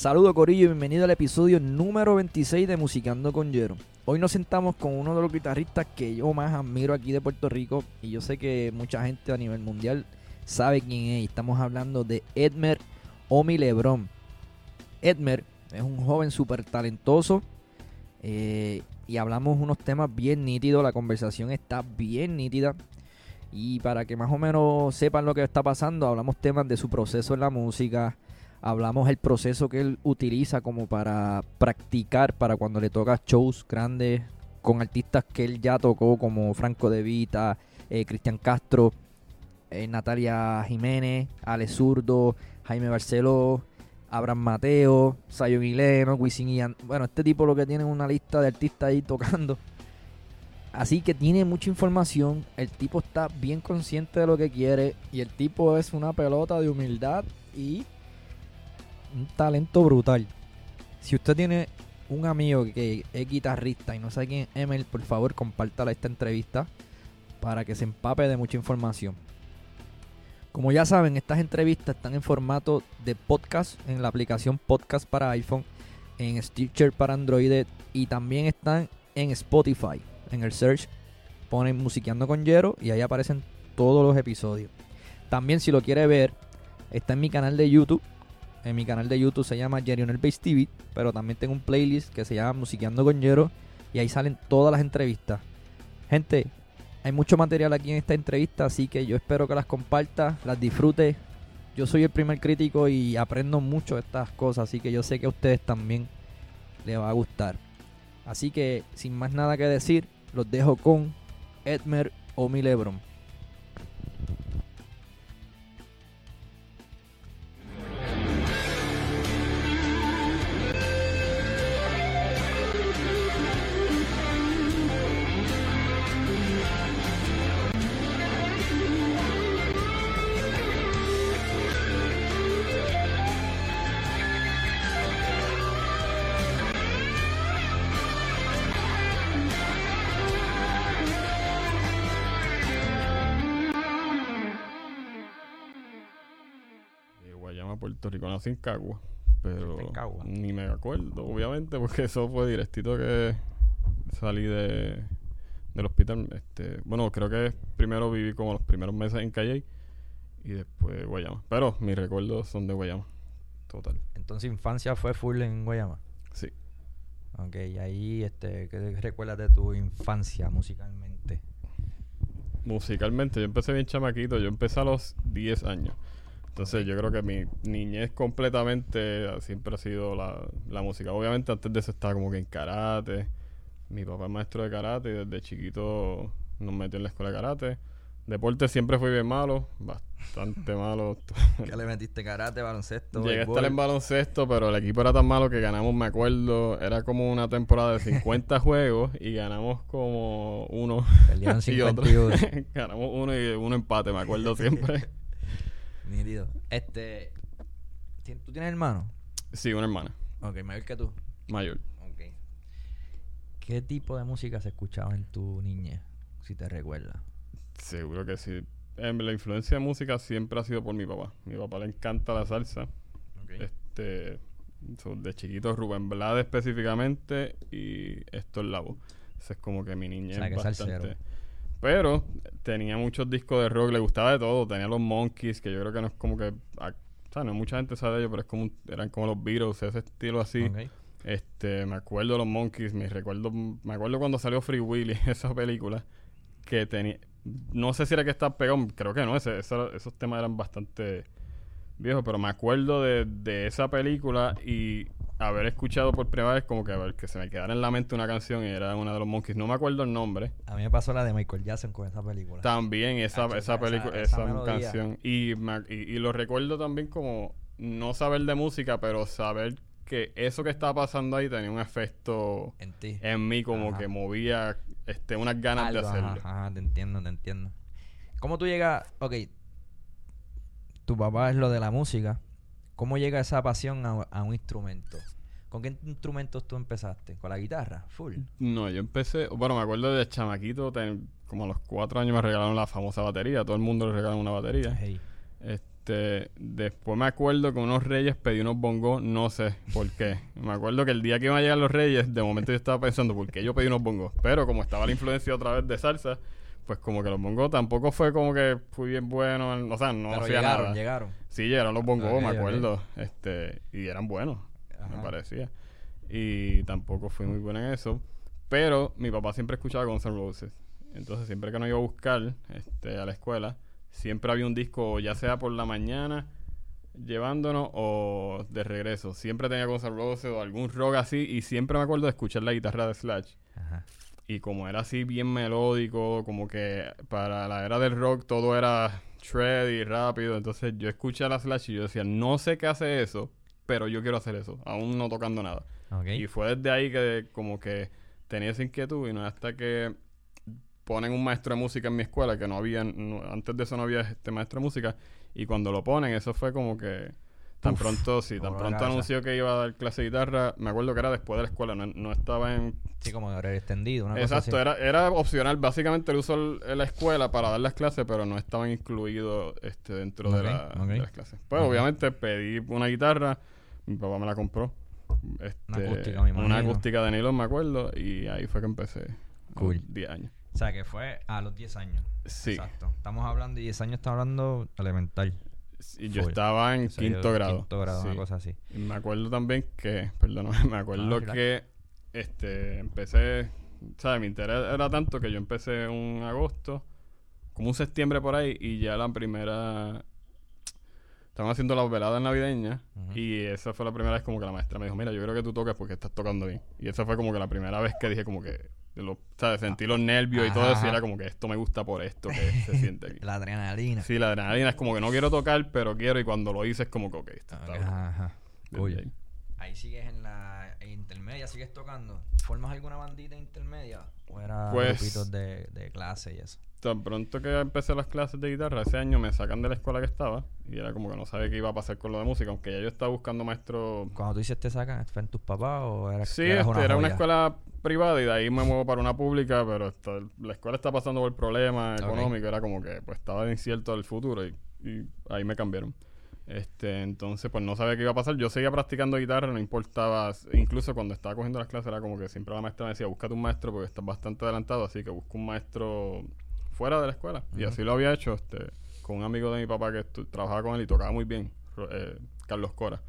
Saludos Corillo y bienvenido al episodio número 26 de Musicando con Jero. Hoy nos sentamos con uno de los guitarristas que yo más admiro aquí de Puerto Rico y yo sé que mucha gente a nivel mundial sabe quién es. Estamos hablando de Edmer Omi Lebron. Edmer es un joven súper talentoso eh, y hablamos unos temas bien nítidos. La conversación está bien nítida. Y para que más o menos sepan lo que está pasando, hablamos temas de su proceso en la música, hablamos el proceso que él utiliza como para practicar para cuando le toca shows grandes con artistas que él ya tocó como Franco De Vita, eh, Cristian Castro, eh, Natalia Jiménez, Ale Zurdo, Jaime Barceló, Abraham Mateo, Zion Hileno, Wisin y Bueno, este tipo lo que tiene es una lista de artistas ahí tocando. Así que tiene mucha información, el tipo está bien consciente de lo que quiere y el tipo es una pelota de humildad y un talento brutal. Si usted tiene un amigo que es guitarrista y no sabe quién es Emel, por favor compártala esta entrevista para que se empape de mucha información. Como ya saben, estas entrevistas están en formato de podcast en la aplicación Podcast para iPhone, en Stitcher para Android y también están en Spotify. En el search ponen Musiqueando con Jero y ahí aparecen todos los episodios. También si lo quiere ver, está en mi canal de YouTube. En mi canal de YouTube se llama Jerionel Base TV, pero también tengo un playlist que se llama Musiqueando con Jero y ahí salen todas las entrevistas. Gente, hay mucho material aquí en esta entrevista, así que yo espero que las comparta, las disfrute. Yo soy el primer crítico y aprendo mucho de estas cosas, así que yo sé que a ustedes también les va a gustar. Así que, sin más nada que decir, los dejo con Edmer Omi Lebron. Puerto Rico, nací en Cagua, pero ni me acuerdo, obviamente, porque eso fue directito que salí de del hospital. Este, bueno, creo que primero viví como los primeros meses en Calle y después Guayama. Pero mis recuerdos son de Guayama, total. Entonces, infancia fue full en Guayama. Sí. Ok, y ahí, este, ¿qué recuerdas de tu infancia musicalmente? Musicalmente, yo empecé bien chamaquito, yo empecé a los 10 años. Entonces yo creo que mi niñez completamente siempre ha sido la, música. Obviamente antes de eso estaba como que en karate. Mi papá es maestro de karate y desde chiquito nos metió en la escuela de karate. Deporte siempre fue bien malo, bastante malo. ¿Qué le metiste karate, baloncesto? Llegué a estar en baloncesto, pero el equipo era tan malo que ganamos, me acuerdo, era como una temporada de 50 juegos y ganamos como uno y otro. ganamos uno y uno empate, me acuerdo siempre. Este. ¿Tú tienes hermano? Sí, una hermana. Ok, mayor que tú. Mayor. Ok. ¿Qué tipo de música se escuchaba en tu niñez? Si te recuerdas. Seguro que sí. La influencia de música siempre ha sido por mi papá. Mi papá le encanta la salsa. Este. de chiquito Rubén Blade específicamente y esto es voz Ese es como que mi niñez bastante. Pero tenía muchos discos de rock, le gustaba de todo. Tenía los Monkeys, que yo creo que no es como que. o sea, no mucha gente sabe de ellos, pero es como eran como los Beatles, ese estilo así. Este, me acuerdo de los Monkeys, me recuerdo, me acuerdo cuando salió Free Willy, esa película, que tenía. No sé si era que estaba pegado, creo que no, ese, esos temas eran bastante viejos, pero me acuerdo de, de esa película y haber escuchado por primera vez como que, a ver, que se me quedara en la mente una canción y era una de los Monkeys. No me acuerdo el nombre. A mí me pasó la de Michael Jackson con esa película. También esa, esa película, esa, canción. Y, y, lo recuerdo también como no saber de música, pero saber que eso que estaba pasando ahí tenía un efecto en ti. En mí, como que movía este, unas ganas de hacerlo. Ajá, te entiendo, te entiendo. ¿Cómo tú llegas? Ok, tu papá es lo de la música ¿Cómo llega esa pasión a, un instrumento? ¿Con qué instrumentos tú empezaste? ¿Con la guitarra? Full. No, yo empecé, bueno, me acuerdo de como a los cuatro años me regalaron la famosa batería, todo el mundo le regalaron una batería. Este, Este, después me acuerdo que unos reyes pedí unos bongos, no sé por qué. Me acuerdo que el día que iban a llegar los reyes, de momento yo estaba pensando, ¿por qué yo pedí unos bongos? Pero como estaba la influencia otra vez de salsa, pues como que los bongos tampoco fue como que fui bien bueno, o sea, no Pero hacía llegaron, nada. llegaron. Sí, llegaron los bongos, me acuerdo. Este, y eran buenos, me parecía. Y tampoco fui muy bueno en eso. Pero mi papá siempre escuchaba Guns N' Roses. Entonces, siempre que nos iba a buscar este, a la escuela, siempre había un disco, ya sea por la mañana, llevándonos o de regreso. Siempre tenía Guns N' Roses o algún rock así. Y siempre me acuerdo de escuchar la guitarra de Slash. Ajá. Y como era así bien melódico, como que para la era del rock todo era shred y rápido. Entonces yo escuché a la Slash y yo decía, no sé qué hace eso, pero yo quiero hacer eso, aún no tocando nada. Y fue desde ahí que como que tenía esa inquietud y no hasta que ponen un maestro de música en mi escuela, que no había, no- antes de eso no había este maestro de música, y cuando lo ponen, eso fue como que tan Uf, pronto, sí, tan pronto anunció que iba a dar clase de guitarra, me acuerdo que era después de la escuela, no, no estaba en Sí, como horario extendido, una cosa Exacto, así. era, era opcional. Básicamente lo usó la escuela para dar las clases, pero no estaban incluidos este, dentro de, la- de las clases. Pues obviamente pedí una guitarra, mi papá me la compró. Este, Una acústica, Una acústica de nylon, me acuerdo, y ahí fue que empecé. Cool. los 10 años. O sea, que fue a los 10 años. Sí. Exacto. Estamos hablando, y 10 años estamos hablando elemental. Y yo Full. estaba en quinto grado. Quinto grado, una Sí. cosa así. Y me acuerdo también que, perdóname, me acuerdo Ah, que este empecé, ¿sabes? Mi interés era tanto que yo empecé un agosto, como un septiembre por ahí, y ya la primera. Estaban haciendo las veladas navideñas, Ujú. y esa fue la primera vez como que la maestra me dijo: Mira, yo creo que tú tocas porque estás tocando bien. Y esa fue como que la primera vez que dije, como que, lo, ¿sabes? Sentí los nervios y todo eso, y era como que esto me gusta por esto que se siente aquí. La adrenalina. Sí, la adrenalina es como que no quiero tocar, pero quiero, y cuando lo hice es como que, ok, esto está ajá. Ahí. Sigues en la intermedia, sigues tocando. ¿Formas alguna bandita intermedia? ¿O era Pues- grupitos de, de clase y eso? Tan pronto que empecé las clases de guitarra, ese año me sacan de la escuela que estaba y era como que no sabía qué iba a pasar con lo de música, aunque ya yo estaba buscando maestro. Cuando tú dices te sacan, ¿fue en tus papás o era Sí, este, era una escuela privada y de ahí me muevo para una pública, pero esta- la escuela está pasando por problemas económicos, era como que pues estaba incierto el futuro y, y ahí me cambiaron. Este, entonces pues no sabía qué iba a pasar. Yo seguía practicando guitarra, no importaba, incluso cuando estaba cogiendo las clases era como que siempre la maestra me decía, búscate un maestro porque estás bastante adelantado, así que busca un maestro fuera de la escuela. Y así lo había hecho este, con un amigo de mi papá que trabajaba con él y tocaba muy bien, eh, Carlos Cora.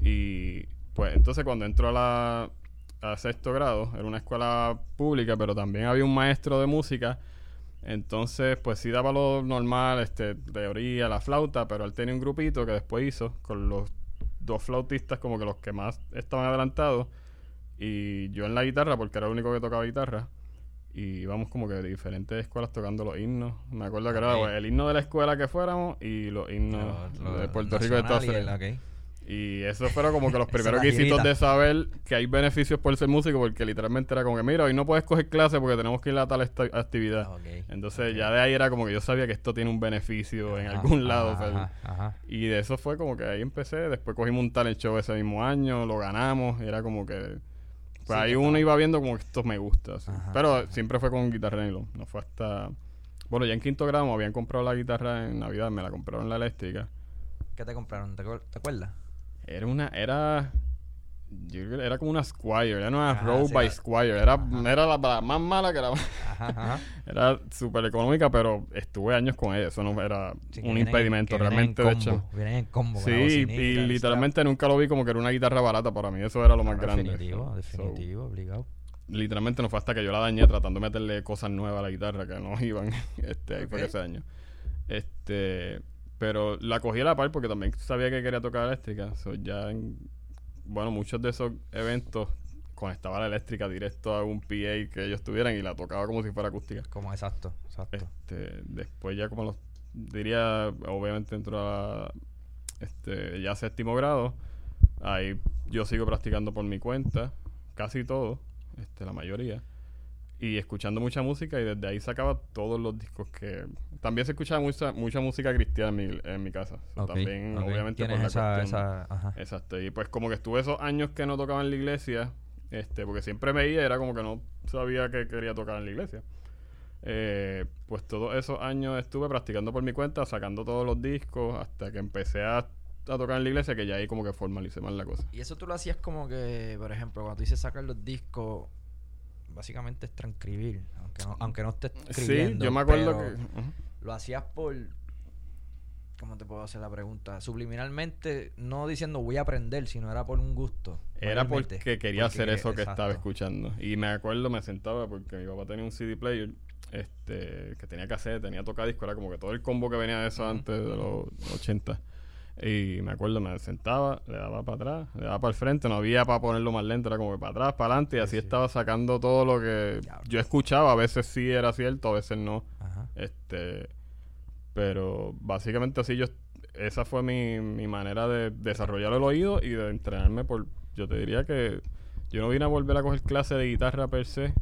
Y pues entonces cuando entró a la a sexto grado, era una escuela pública, pero también había un maestro de música. Entonces, pues sí daba lo normal, este, teoría, la flauta, pero él tenía un grupito que después hizo con los dos flautistas como que los que más estaban adelantados y yo en la guitarra porque era el único que tocaba guitarra y íbamos como que de diferentes escuelas tocando los himnos. Me acuerdo que era pues, el himno de la escuela que fuéramos y los himnos Lo- lo de Puerto Rico y de Estados Unidos. Y eso fueron como que los primeros quesitos girita. de saber que hay beneficios por ser músico, porque literalmente era como que, mira, hoy no puedes coger clase porque tenemos que ir a tal esta- actividad. Ok, Entonces ya de ahí era como que yo sabía que esto tiene un beneficio en algún lado. ajá. Y de eso fue como que ahí empecé. Después cogimos un talent show ese mismo año, lo ganamos. Y era como que... Pues Sí, ahí que uno iba viendo como que esto me gusta. Pero siempre fue con guitarra nylon. No fue hasta... Bueno, ya en quinto grado me habían comprado la guitarra en Navidad. Me la compraron la eléctrica. ¿Qué te compraron? ¿Te, acuer- te acuerdas? Era una, era, yo creo que era como una Squire, era una Ajá, Road sí, by la- Squire, era, era la, la más mala que era, Ajá, ajá. era súper económica, pero estuve años con ella, eso no era Sí, un en- impedimento en realmente, de hecho. Vienen en combo. Sí, la y, literalmente nunca lo vi como que era una guitarra barata para mí, eso era lo más grande. Definitivo, So, definitivo, obligado. literalmente no fue hasta que yo la dañé tratando de meterle cosas nuevas a la guitarra que no iban, este, ahí fue Ok. ese año. Este, pero la cogí a la par porque también sabía que quería tocar eléctrica. So, ya en, bueno, muchos de esos eventos conectaba la eléctrica directo a un PA que ellos tuvieran y la tocaba como si fuera acústica. Como exacto, exacto. Este, después ya como los diría, obviamente entró a este, ya séptimo grado. Ahí yo sigo practicando por mi cuenta, casi todo, este, la mayoría. Y escuchando mucha música y desde ahí sacaba todos los discos que... También se escuchaba mucha, mucha música cristiana en mi, en mi casa. So, también, obviamente, por la esa, cuestión- esa, ajá. Exacto. Y pues como que estuve esos años que no tocaba en la iglesia, este, porque siempre me iba era como que no sabía que quería tocar en la iglesia. Eh, pues todos esos años estuve practicando por mi cuenta, sacando todos los discos, hasta que empecé a, a tocar en la iglesia, que ya ahí como que formalicé más la cosa. Y eso tú lo hacías como que, por ejemplo, cuando tú dices sacar los discos, básicamente es transcribir, aunque no, aunque no estés escribiendo. Sí, yo me acuerdo que... Lo hacías por... ¿Cómo te puedo hacer la pregunta? Subliminalmente, no diciendo voy a aprender, sino era por un gusto. Era porque quería Porque hacer eso que exacto. estaba escuchando. Y me acuerdo, me sentaba porque mi papá tenía un CD player este, que tenía cassette, tenía tocadisco, era como que todo el combo que venía de eso antes de los 80. Y me acuerdo, me sentaba, le daba para atrás, le daba para el frente, no había para ponerlo más lento, era como que para atrás, para adelante, y Sí, así sí. estaba sacando todo lo que yo escuchaba. A veces sí era cierto, a veces no. Ajá. Este, pero básicamente así yo, esa fue mi, mi manera de desarrollar el oído y de entrenarme por, yo te diría que yo no vine a volver a coger clase de guitarra per se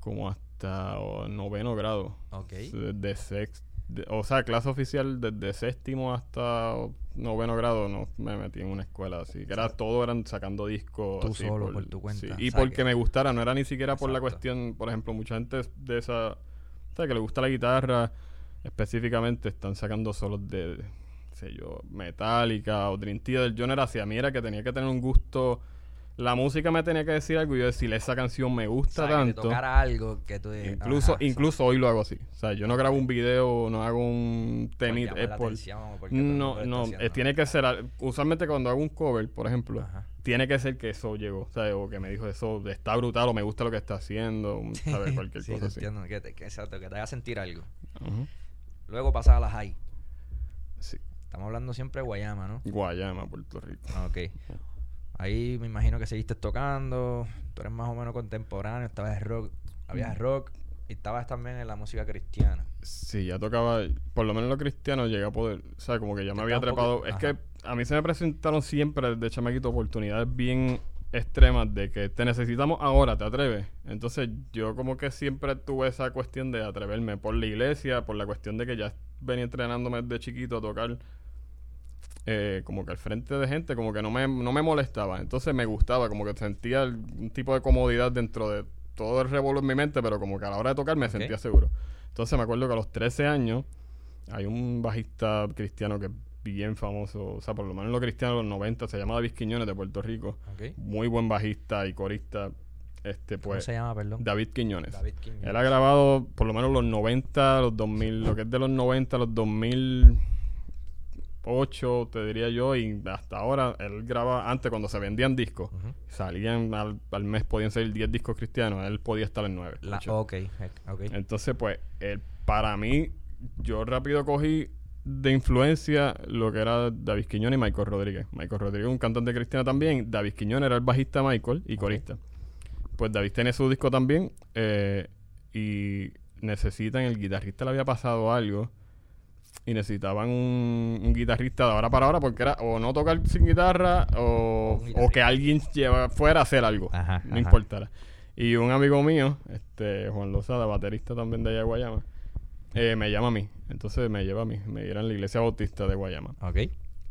como hasta oh, noveno grado. Ok. Desde sex, de- o sea, clase oficial desde séptimo hasta noveno grado no me metí en una escuela así, que era todo eran sacando discos Tú así solo, por tu cuenta. sí, O y sea porque que- me gustara, no era ni siquiera por la cuestión, por ejemplo, mucha gente de esa, ¿sabes? Que le gusta la guitarra, específicamente están sacando solos de, de, sé yo, Metallica o Dream Theater. Yo no era así, a mí era que tenía que tener un gusto, la música me tenía que decir algo y yo decir, esa canción me O gusta que te tanto. tocara algo que tú Incluso, ajá, incluso hoy lo hago así. O sea, yo no grabo un video, no hago un Es por, o mundo no, no, eh, tiene que ser. al- Usualmente cuando hago un cover, por ejemplo, Ajá. tiene que ser que eso llegó. ¿sabes? O que me dijo eso está brutal o me gusta lo que está haciendo. ¿Sabes? Cualquier sí, cosa así. entiendo, que, te, que, exacto, que te haga sentir algo. Luego pasas a la high. Sí. Estamos hablando siempre de Guayama, ¿no? Guayama, Puerto Rico. Ok. Ahí me imagino que seguiste tocando. Tú eres más o menos contemporáneo. Estabas rock. Mm. Habías rock. Y estabas también en la música cristiana. Sí, ya tocaba, por lo menos lo cristiano llegué a poder, o sea, como que ya me había trepado. poco- es ajá. que a mí se me presentaron siempre desde chamaquito oportunidades bien extremas de que te necesitamos ahora, ¿te atreves? Entonces yo como que siempre tuve esa cuestión de atreverme por la iglesia, por la cuestión de que ya venía entrenándome desde chiquito a tocar eh, como que al frente de gente, como que no me, no me molestaba. Entonces me gustaba, como que sentía un tipo de comodidad dentro de todo el revuelo en mi mente, pero como que a la hora de tocar me sentía seguro. Entonces me acuerdo que a los 13 años hay un bajista cristiano que es bien famoso, o sea, por lo menos en los cristianos de los 90, se llama David Quiñones de Puerto Rico. Muy buen bajista y corista. Este, ¿Cómo pues, se llama, perdón? David Quiñones. David Quiñones. Él ha grabado por lo menos los 90, los 2000, lo que es de los 90, los 2008, te diría yo, y hasta ahora él graba antes cuando se vendían discos. Salían al, al mes, podían salir 10 discos cristianos, él podía estar en 9. La, ok, eh, ok. Entonces, pues, él, para mí, yo rápido cogí de influencia lo que era David Quiñones y Michael Rodríguez. Michael Rodríguez un cantante cristiano también. David Quiñones era el bajista Michael y corista. Pues David tiene su disco también eh, y necesitan, el guitarrista le había pasado algo y necesitaban un, un guitarrista de ahora para ahora porque era o no tocar sin guitarra o, o que alguien lleva, fuera a hacer algo. Ajá, no ajá. importara. Y un amigo mío, este Juan Lozada, baterista también de allá de Guayama, eh, me llama a mí. Entonces me lleva a mí. Me dieron la iglesia bautista de Guayama. Ok.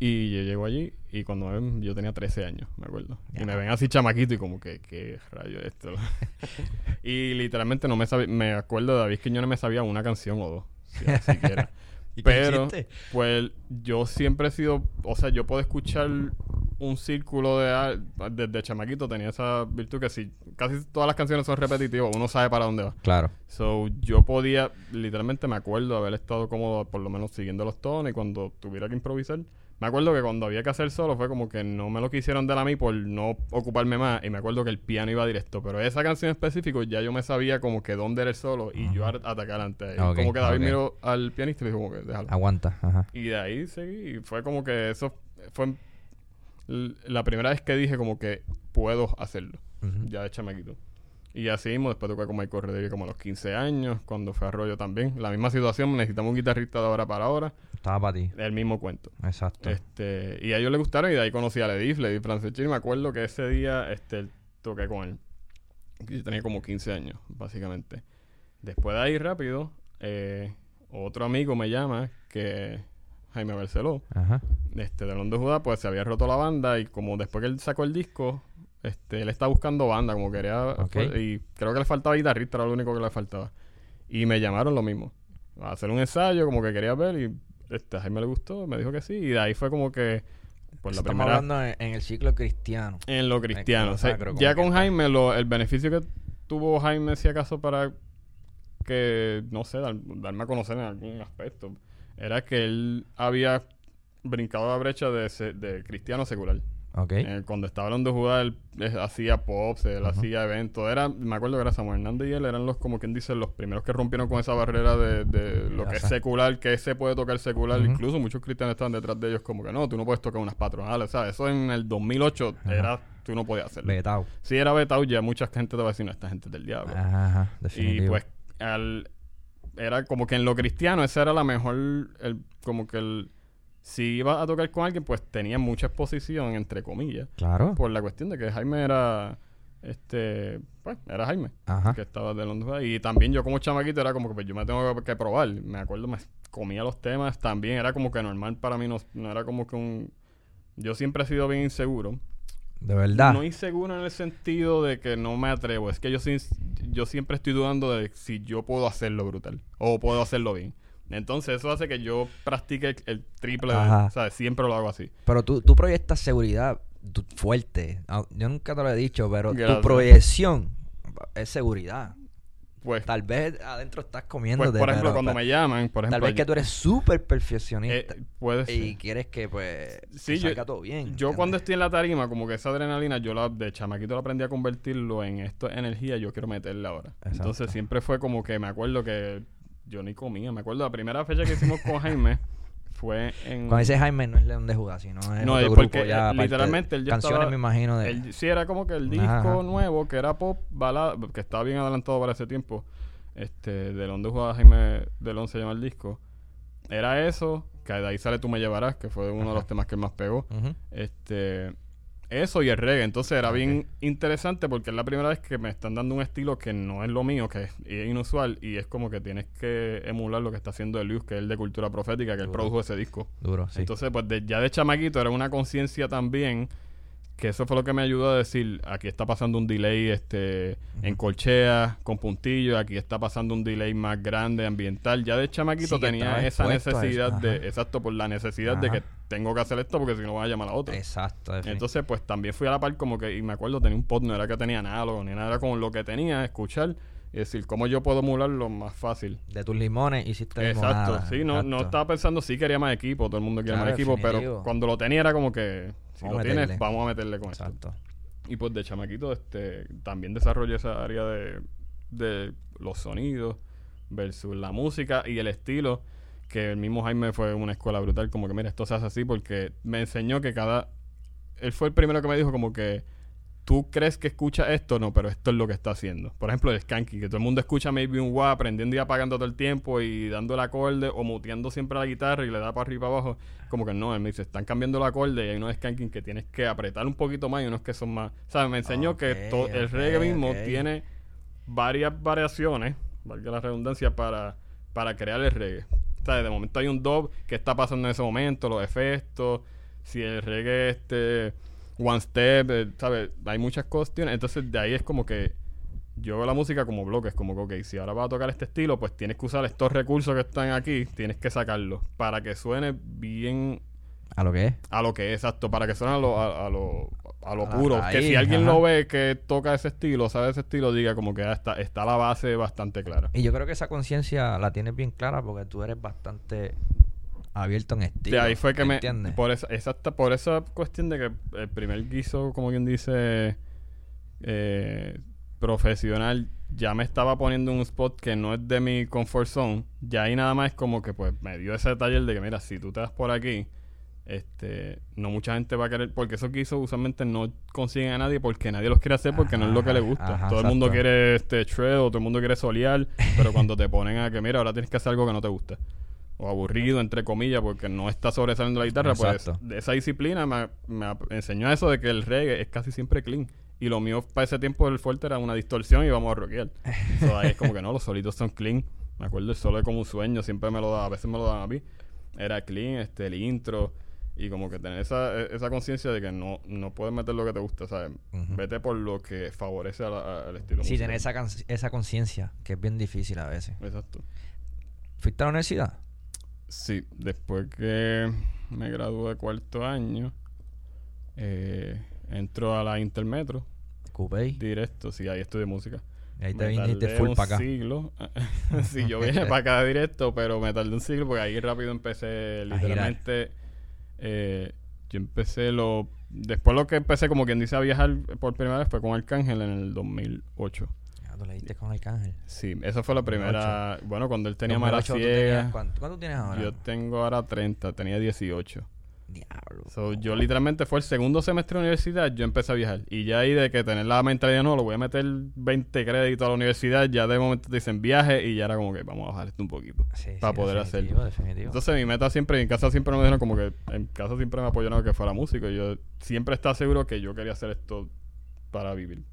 Y yo llego allí y cuando me ven, yo tenía 13 años, me acuerdo. Y me ven así chamaquito y como que, ¿qué rayo es esto? y literalmente no me sabía, me acuerdo de David Quiñones me sabía una canción o dos, si siquiera. ¿Y qué Pero, pues yo siempre he sido, o sea, yo puedo escuchar un círculo de desde chamaquito tenía esa virtud que si casi todas las canciones son repetitivas, uno sabe para dónde va. Claro. So, yo podía, literalmente me acuerdo haber estado cómodo, por lo menos siguiendo los tonos y cuando tuviera que improvisar. Me acuerdo que cuando había que hacer solo fue como que no me lo quisieron dar a mí por no ocuparme más. Y me acuerdo que el piano iba directo. Pero esa canción en específico ya yo me sabía como que dónde era el solo y yo atacar antes. Ok, como que David miró al pianista y le dijo como que déjalo. Aguanta. Ajá. Y de ahí seguí. Y fue como que eso fue la primera vez que dije como que puedo hacerlo. Ujú. Ya de chamaquito. Y así mismo, después toqué con Michael Rodríguez como a los 15 años, cuando fue Arroyo también. La misma situación, necesitamos un guitarrista de ahora para ahora. Estaba para ti. El mismo cuento. Exacto. Este, y a ellos les gustaron y de ahí conocí a Ledif, Ledif Franceschini. Me acuerdo que ese día este, toqué con él. Yo tenía como 15 años, básicamente. Después de ahí, rápido, eh, otro amigo me llama, que Jaime Barceló, Ajá. este, de Londres Judá, pues se había roto la banda y como después que él sacó el disco, este, él estaba buscando banda, como quería, Ok. y creo que le faltaba guitarrista, era lo único que le faltaba. Y me llamaron lo mismo. A hacer un ensayo, como que quería ver, y este, a Jaime le gustó, me dijo que sí, y de ahí fue como que. Pues la Estamos hablando en, el ciclo cristiano. En lo cristiano. ya con Jaime, lo, el beneficio que tuvo Jaime, si acaso, para que, no sé, darme a conocer en algún aspecto, era que él había brincado la brecha de, de cristiano secular. Okay. Eh, cuando estaba hablando de Judá, él, hacía pops, él hacía eventos. Era, me acuerdo que era Samuel Hernández y él eran los, como quien dice, los primeros que rompieron con esa barrera de, lo que es secular, que se puede tocar secular. Incluso muchos cristianos estaban detrás de ellos como que no, tú no puedes tocar unas patronales, ¿sabes? Eso en el 2008 era, tú no podías hacerlo. Betao. Si era betao, ya mucha gente te va a decir, no, esta gente es del diablo. Ajá, y pues, al, era como que en lo cristiano, esa era la mejor, el, como que el si iba a tocar con alguien, pues tenía mucha exposición, entre comillas. Claro. Por la cuestión de que Jaime era. Este. Pues, era Jaime. Ajá. Que estaba de Londres. Y también yo, como chamaquito, era como que pues, yo me tengo que, probar. Me acuerdo, me comía los temas. También era como que normal para mí. No, no era como que un. Yo siempre he sido bien inseguro. De verdad. No inseguro en el sentido de que no me atrevo. Es que yo, yo siempre estoy dudando de si yo puedo hacerlo brutal. O puedo hacerlo bien. Entonces eso hace que yo practique el, triple, o sea, siempre lo hago así. Pero tú, tú proyectas seguridad fuerte. Ah, yo nunca te lo he dicho, pero tu proyección es seguridad. Pues, tal vez adentro estás comiendo. Pues, por ejemplo, cuando me llaman, por ejemplo. Tal vez que tú eres súper perfeccionista. Eh, y quieres que, pues, salga todo bien. Yo cuando estoy en la tarima, como que esa adrenalina, yo la, de chamaquito la aprendí a convertirlo en esto energía, yo quiero meterla ahora. Entonces siempre fue como que me acuerdo que yo ni comía. Me acuerdo la primera fecha que hicimos con Jaime fue en... Cuando dice Jaime no es León de Judá, sino es No, es porque ya, literalmente él ya canciones me imagino de... sí, era como que el disco nuevo, que era pop, balada, que estaba bien adelantado para ese tiempo. Este, de León de Judá, Jaime León se llama el disco. Era eso, que de ahí sale Tú me llevarás, que fue uno de los temas que más pegó. Este... Eso y el reggae. Entonces era bien interesante porque es la primera vez que me están dando un estilo que no es lo mío, que es, inusual. Y es como que tienes que emular lo que está haciendo Elius, que es el de cultura profética, que él produjo ese disco. Duro, sí. Entonces, pues ya de chamaquito era una conciencia también que eso fue lo que me ayudó a decir, aquí está pasando un delay este en colchea, con puntillo, aquí está pasando un delay más grande, ambiental. Ya de chamaquito tenía esa necesidad de, exacto, por la necesidad de que tengo que hacer esto porque si no voy a llamar a otro. Exacto. Entonces, pues también fui a la par como que, y me acuerdo, tenía un pod, no era que tenía nada, ni nada, era con lo que tenía, escuchar y decir, ¿cómo yo puedo emularlo más fácil? De tus limones hiciste Exacto, sí, no, no estaba pensando, sí quería más equipo, todo el mundo quería más equipo, pero cuando lo tenía era como que, si lo tienes, vamos a meterle con Exacto. Y pues de chamaquito, este, también desarrollé esa área de, de los sonidos versus la música y el estilo, que el mismo Jaime fue una escuela brutal, como que mira, esto se hace así porque me enseñó que cada... Él fue el primero que me dijo como que tú crees que escucha esto, no, pero esto es lo que está haciendo. Por ejemplo, el skanky, que todo el mundo escucha maybe un wah aprendiendo y apagando todo el tiempo y dando el acorde o muteando siempre la guitarra y le da para arriba y para abajo. Como que no, él me dice, están cambiando el acorde y hay unos skanking que tienes que apretar un poquito más y unos que son más. O sea, me enseñó que el reggae mismo tiene varias variaciones, valga la redundancia, para, para crear el reggae. O sea, de momento hay un dub que está pasando en ese momento, los efectos, si el reggae este one step, eh, ¿sabes? Hay muchas cuestiones. Entonces, de ahí es como que yo veo la música como bloques, como que, ok, si ahora vas a tocar este estilo, pues tienes que usar estos recursos que están aquí, tienes que sacarlos para que suene bien. ¿A lo que es? A lo que es, exacto, para que suene a lo, a, lo, a lo puro. que si alguien lo ve que toca ese estilo, sabe ese estilo, diga como que está, está la base bastante clara. Y yo creo que esa conciencia la tienes bien clara porque tú eres bastante abierto en estilo. De ahí fue que me... Por esa, exacta, por esa cuestión de que el primer guiso, como quien dice, eh, profesional, ya me estaba poniendo un spot que no es de mi comfort zone. Ya ahí nada más es como que pues me dio ese taller de que, mira, si tú te das por aquí, este, no mucha gente va a querer, porque esos guisos usualmente no consiguen a nadie porque nadie los quiere hacer porque no es lo que le gusta. todo el mundo quiere este shred o todo el mundo quiere solear, pero cuando te ponen a que, mira, ahora tienes que hacer algo que no te gusta o aburrido, entre comillas, porque no está sobresaliendo la guitarra, pues esa disciplina me, me, enseñó eso de que el reggae es casi siempre clean. Y lo mío para ese tiempo del fuerte era una distorsión y vamos a rockear. so, ahí es como que no, los solitos son clean. Me acuerdo el solo de como un sueño, siempre me lo da, a veces me lo daban a mí. Era clean, este, el intro. y como que tener esa, e, esa conciencia de que no, no puedes meter lo que te gusta, ¿sabes? Vete por lo que favorece al estilo Sí, musical. tener esa, esa conciencia, que es bien difícil a veces. Exacto. ¿Fuiste a la universidad? Sí, después que me gradué de cuarto año, eh, entro a la Intermetro, Coupé. directo, sí, ahí estudié música. Ahí te viniste full para acá. siglo. sí, yo vine para acá directo, pero me tardé un siglo porque ahí rápido empecé, literalmente, eh, yo empecé lo... Después lo que empecé, como quien dice, a viajar por primera vez fue con Arcángel en el 2008. Le diste con Arcángel. Sí, esa fue la primera... Bueno, cuando él tenía 2008, mala ¿tú tenías ciega. ¿cuánto, ¿Cuánto tienes ahora? Yo tengo ahora 30, tenía 18. Diablo. So, yo literalmente fue el segundo semestre de universidad, yo empecé a viajar. Y ya ahí de que tener la mentalidad, no, lo voy a meter 20 créditos a la universidad, ya de momento te dicen viaje y ya era como que vamos a bajar esto un poquito. Sí, para sí, poder definitivo, hacerlo. Definitivo. Entonces mi meta siempre, en casa siempre me dijeron como que, en casa siempre me apoyaron que fuera músico. Yo siempre estaba seguro que yo quería hacer esto para vivir.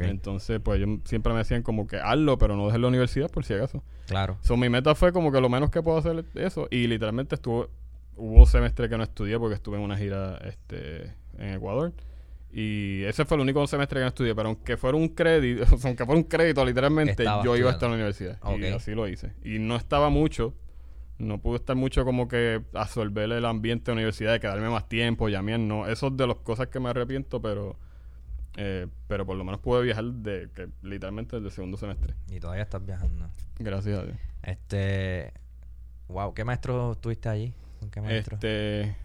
Entonces, pues ellos siempre me decían como que hazlo, pero no dejes la universidad por si acaso. claro. So, mi meta fue como que lo menos que puedo hacer es eso. Y literalmente estuvo, hubo un semestre que no estudié porque estuve en una gira este, en Ecuador. Y ese fue el único semestre que no estudié. Pero aunque fuera un crédito, o sea, aunque fuera un crédito, literalmente, Estaba yo iba a estar en la universidad. Y así lo hice. Y no estaba mucho. No pude estar mucho como que absorber el ambiente de la universidad, de quedarme más tiempo, llamar, no. Eso es de las cosas que me arrepiento, pero... eh, pero por lo menos pude viajar de que literalmente desde el segundo semestre. Y todavía estás viajando. Gracias a Dios. Este. Wow, ¿qué maestro tuviste allí? ¿Con qué maestro? Este,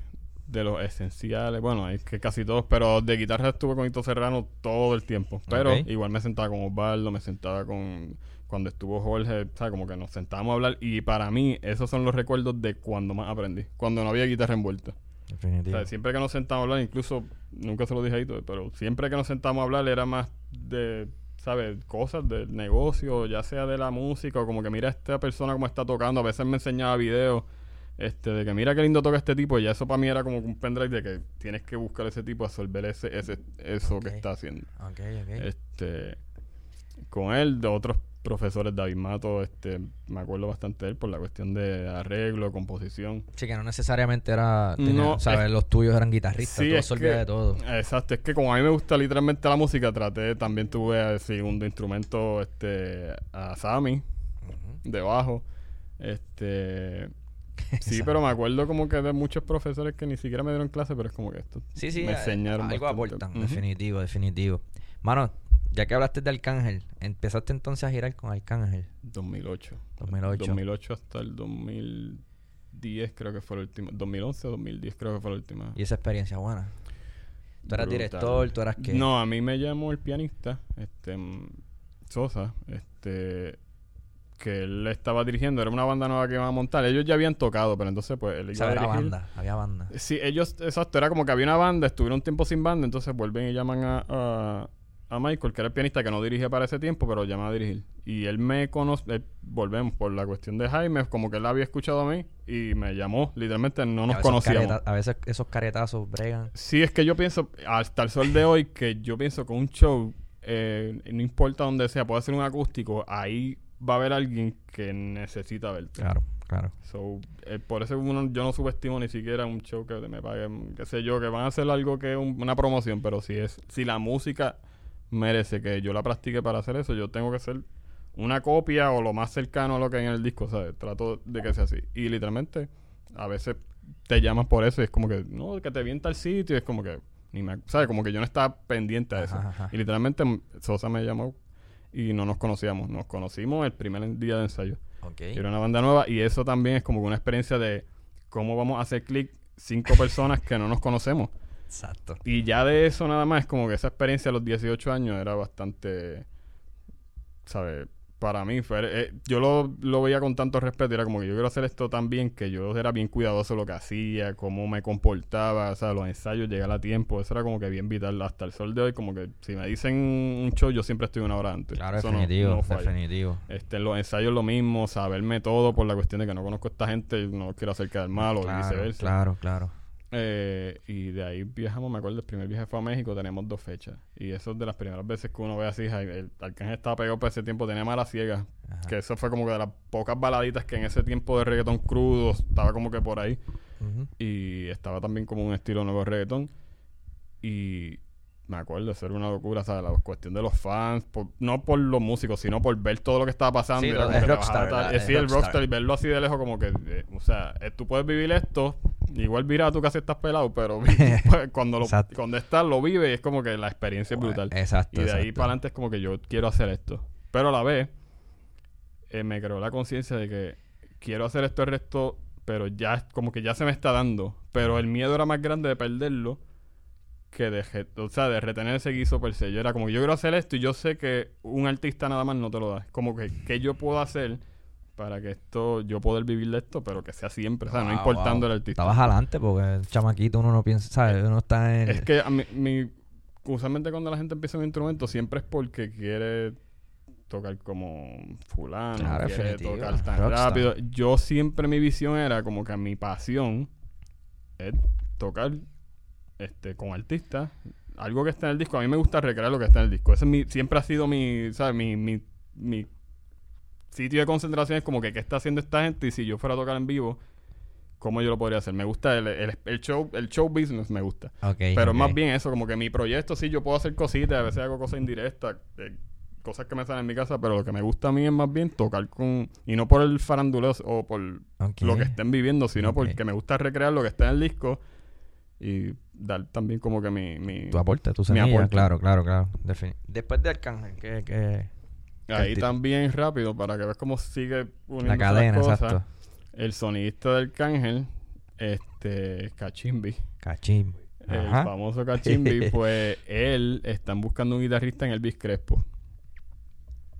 de los esenciales, bueno, es que casi todos, pero de guitarra estuve con Hito Serrano todo el tiempo. Pero igual me sentaba con Osvaldo, me sentaba con. Cuando estuvo Jorge, ¿sabes? Como que nos sentábamos a hablar. Y para mí, esos son los recuerdos de cuando más aprendí. Cuando no había guitarra envuelta. O sea, siempre que nos sentamos a hablar, incluso, nunca se lo dije a Hito, pero siempre que nos sentamos a hablar era más de, ¿sabes? Cosas del negocio, ya sea de la música, o como que mira a esta persona cómo está tocando. A veces me enseñaba videos este, de que mira qué lindo toca este tipo, y ya eso para mí era como un pendrive de que tienes que buscar ese tipo, absorber ese, ese, eso que está haciendo. Ok, ok. Este, con él, de otros profesores, David Mato, este, me acuerdo bastante de él por la cuestión de arreglo, composición. Sí, que no necesariamente era. tenía- No, es- Los tuyos eran guitarristas. Sí, tú que- de todo. Exacto, es que como a mí me gusta literalmente la música, traté, también tuve el segundo instrumento, este, a Sammy, Ujú. de bajo, este, sí, pero me acuerdo como que de muchos profesores que ni siquiera me dieron clase, pero es como que esto Sí, sí, me eh, enseñaron algo bastante. aportan, definitivo, definitivo. Mano, ya que hablaste de Arcángel, empezaste entonces a girar con Arcángel. 2008. 2008. 2008 hasta el 2010 creo que fue la última, 2011 o 2010 creo que fue la última. Y esa experiencia buena. Tú eras Brutal. director, tú eras qué. No, a mí me llamó el pianista, este Sosa, este que él estaba dirigiendo, era una banda nueva que iban a montar. Ellos ya habían tocado, pero entonces pues él o iba sea, a era dirigir. banda, había banda. Sí, ellos, exacto, era como que había una banda, estuvieron un tiempo sin banda, entonces vuelven y llaman a, a, a Michael, que era el pianista que no dirigía para ese tiempo, pero llama a dirigir. Y él me conoce, eh, volvemos por la cuestión de Jaime, como que él había escuchado a mí y me llamó, literalmente no a nos veces conocíamos. careta- a veces esos caretazos bregan. Sí, es que yo pienso, hasta el sol de hoy, que yo pienso que un show, eh, no importa donde sea, puede ser un acústico, ahí va a haber alguien que necesita verte. Claro, claro. So, eh, por eso uno, yo no subestimo ni siquiera un show que me paguen, qué sé yo, que van a hacer algo que es un- una promoción, pero si es, si la música merece que yo la practique para hacer eso, yo tengo que ser una copia o lo más cercano a lo que hay en el disco, ¿sabes? Trato de que sea así. Y literalmente, a veces te llaman por eso y es como que, no, que te vi en tal sitio, y es como que, ni me, ¿sabes? Como que yo no estaba pendiente a eso. Ajá, ajá. Y literalmente Sosa me llamó y no nos conocíamos. Nos conocimos el primer día de ensayo. Era una banda nueva y eso también es como que una experiencia de cómo vamos a hacer clic cinco personas que no nos conocemos. Exacto. Y ya de eso nada más, como que esa experiencia a los 18 años era bastante, ¿sabes? Para mí, fue, eh, yo lo, lo veía con tanto respeto, era como que yo quiero hacer esto tan bien que yo era bien cuidadoso lo que hacía, cómo me comportaba, o sea, los ensayos, llegar a tiempo, eso era como que bien vital hasta el sol de hoy, como que si me dicen un show, yo siempre estoy una hora antes. Claro, Eso definitivo, no definitivo. Este, los ensayos lo mismo, saberme todo por la cuestión de que no conozco a esta gente no quiero hacer quedar mal o claro, viceversa. claro, claro. Eh, y de ahí viajamos, me acuerdo, el primer viaje fue a México, tenemos dos fechas. Y eso es de las primeras veces que uno ve así, el Arcángel estaba pegado por ese tiempo, tenía mala ciega. Ajá. Que eso fue como que de las pocas baladitas que en ese tiempo de reggaetón crudo estaba como que por ahí. y estaba también como un estilo nuevo reggaetón. Y me acuerdo, eso era una locura, ¿sabes? La cuestión de los fans, no por los músicos, sino por ver todo lo que estaba pasando. Sí, el rockstar. sí, el rockstar y verlo así de lejos como que, eh, o sea, eh, tú puedes vivir esto, igual mira tú casi estás pelado, pero pues, cuando, lo, cuando estás lo vives y es como que la experiencia es brutal. Exacto. Y de ahí para adelante es como que yo quiero hacer esto. Pero a la vez, eh, me creó la conciencia de que quiero hacer esto el resto, pero ya como que ya se me está dando. Pero el miedo era más grande de perderlo que de, o sea, de retener ese guiso per se. Yo era como, yo quiero hacer esto y yo sé que un artista nada más no te lo da. Como que, ¿qué yo puedo hacer para que esto, yo poder vivir de esto, pero que sea siempre, o sea, no importando el artista. Estabas adelante porque el chamaquito uno no piensa, ¿sabes? Uno está en... Es que a mí, mi, usualmente cuando la gente empieza un instrumento siempre es porque quiere tocar como fulano, quiere tocar tan rápido. Yo siempre mi visión era como que mi pasión es tocar este, con artistas, algo que está en el disco. A mí me gusta recrear lo que está en el disco. Ese mi, siempre ha sido mi, ¿sabes? Mi, mi, mi sitio de concentración es como que qué está haciendo esta gente y si yo fuera a tocar en vivo, ¿cómo yo lo podría hacer? Me gusta el, el, show el show business, me gusta. Pero más bien eso, como que mi proyecto sí, yo puedo hacer cositas, a veces hago cosas indirectas, eh, cosas que me salen en mi casa, pero lo que me gusta a mí es más bien tocar con... Y no por el faranduleo o por lo que estén viviendo, sino porque me gusta recrear lo que está en el disco y dar también como que mi... mi tu aporte, tu semilla, claro, claro, claro. Después de Arcángel, que... que Ahí también rápido, para que veas cómo sigue uniendo La cadena, exacto. El sonidista del Arcángel, este, Cachimbi. Cachimbi. El famoso Cachimbi, pues él están buscando un guitarrista en Elvis Crespo.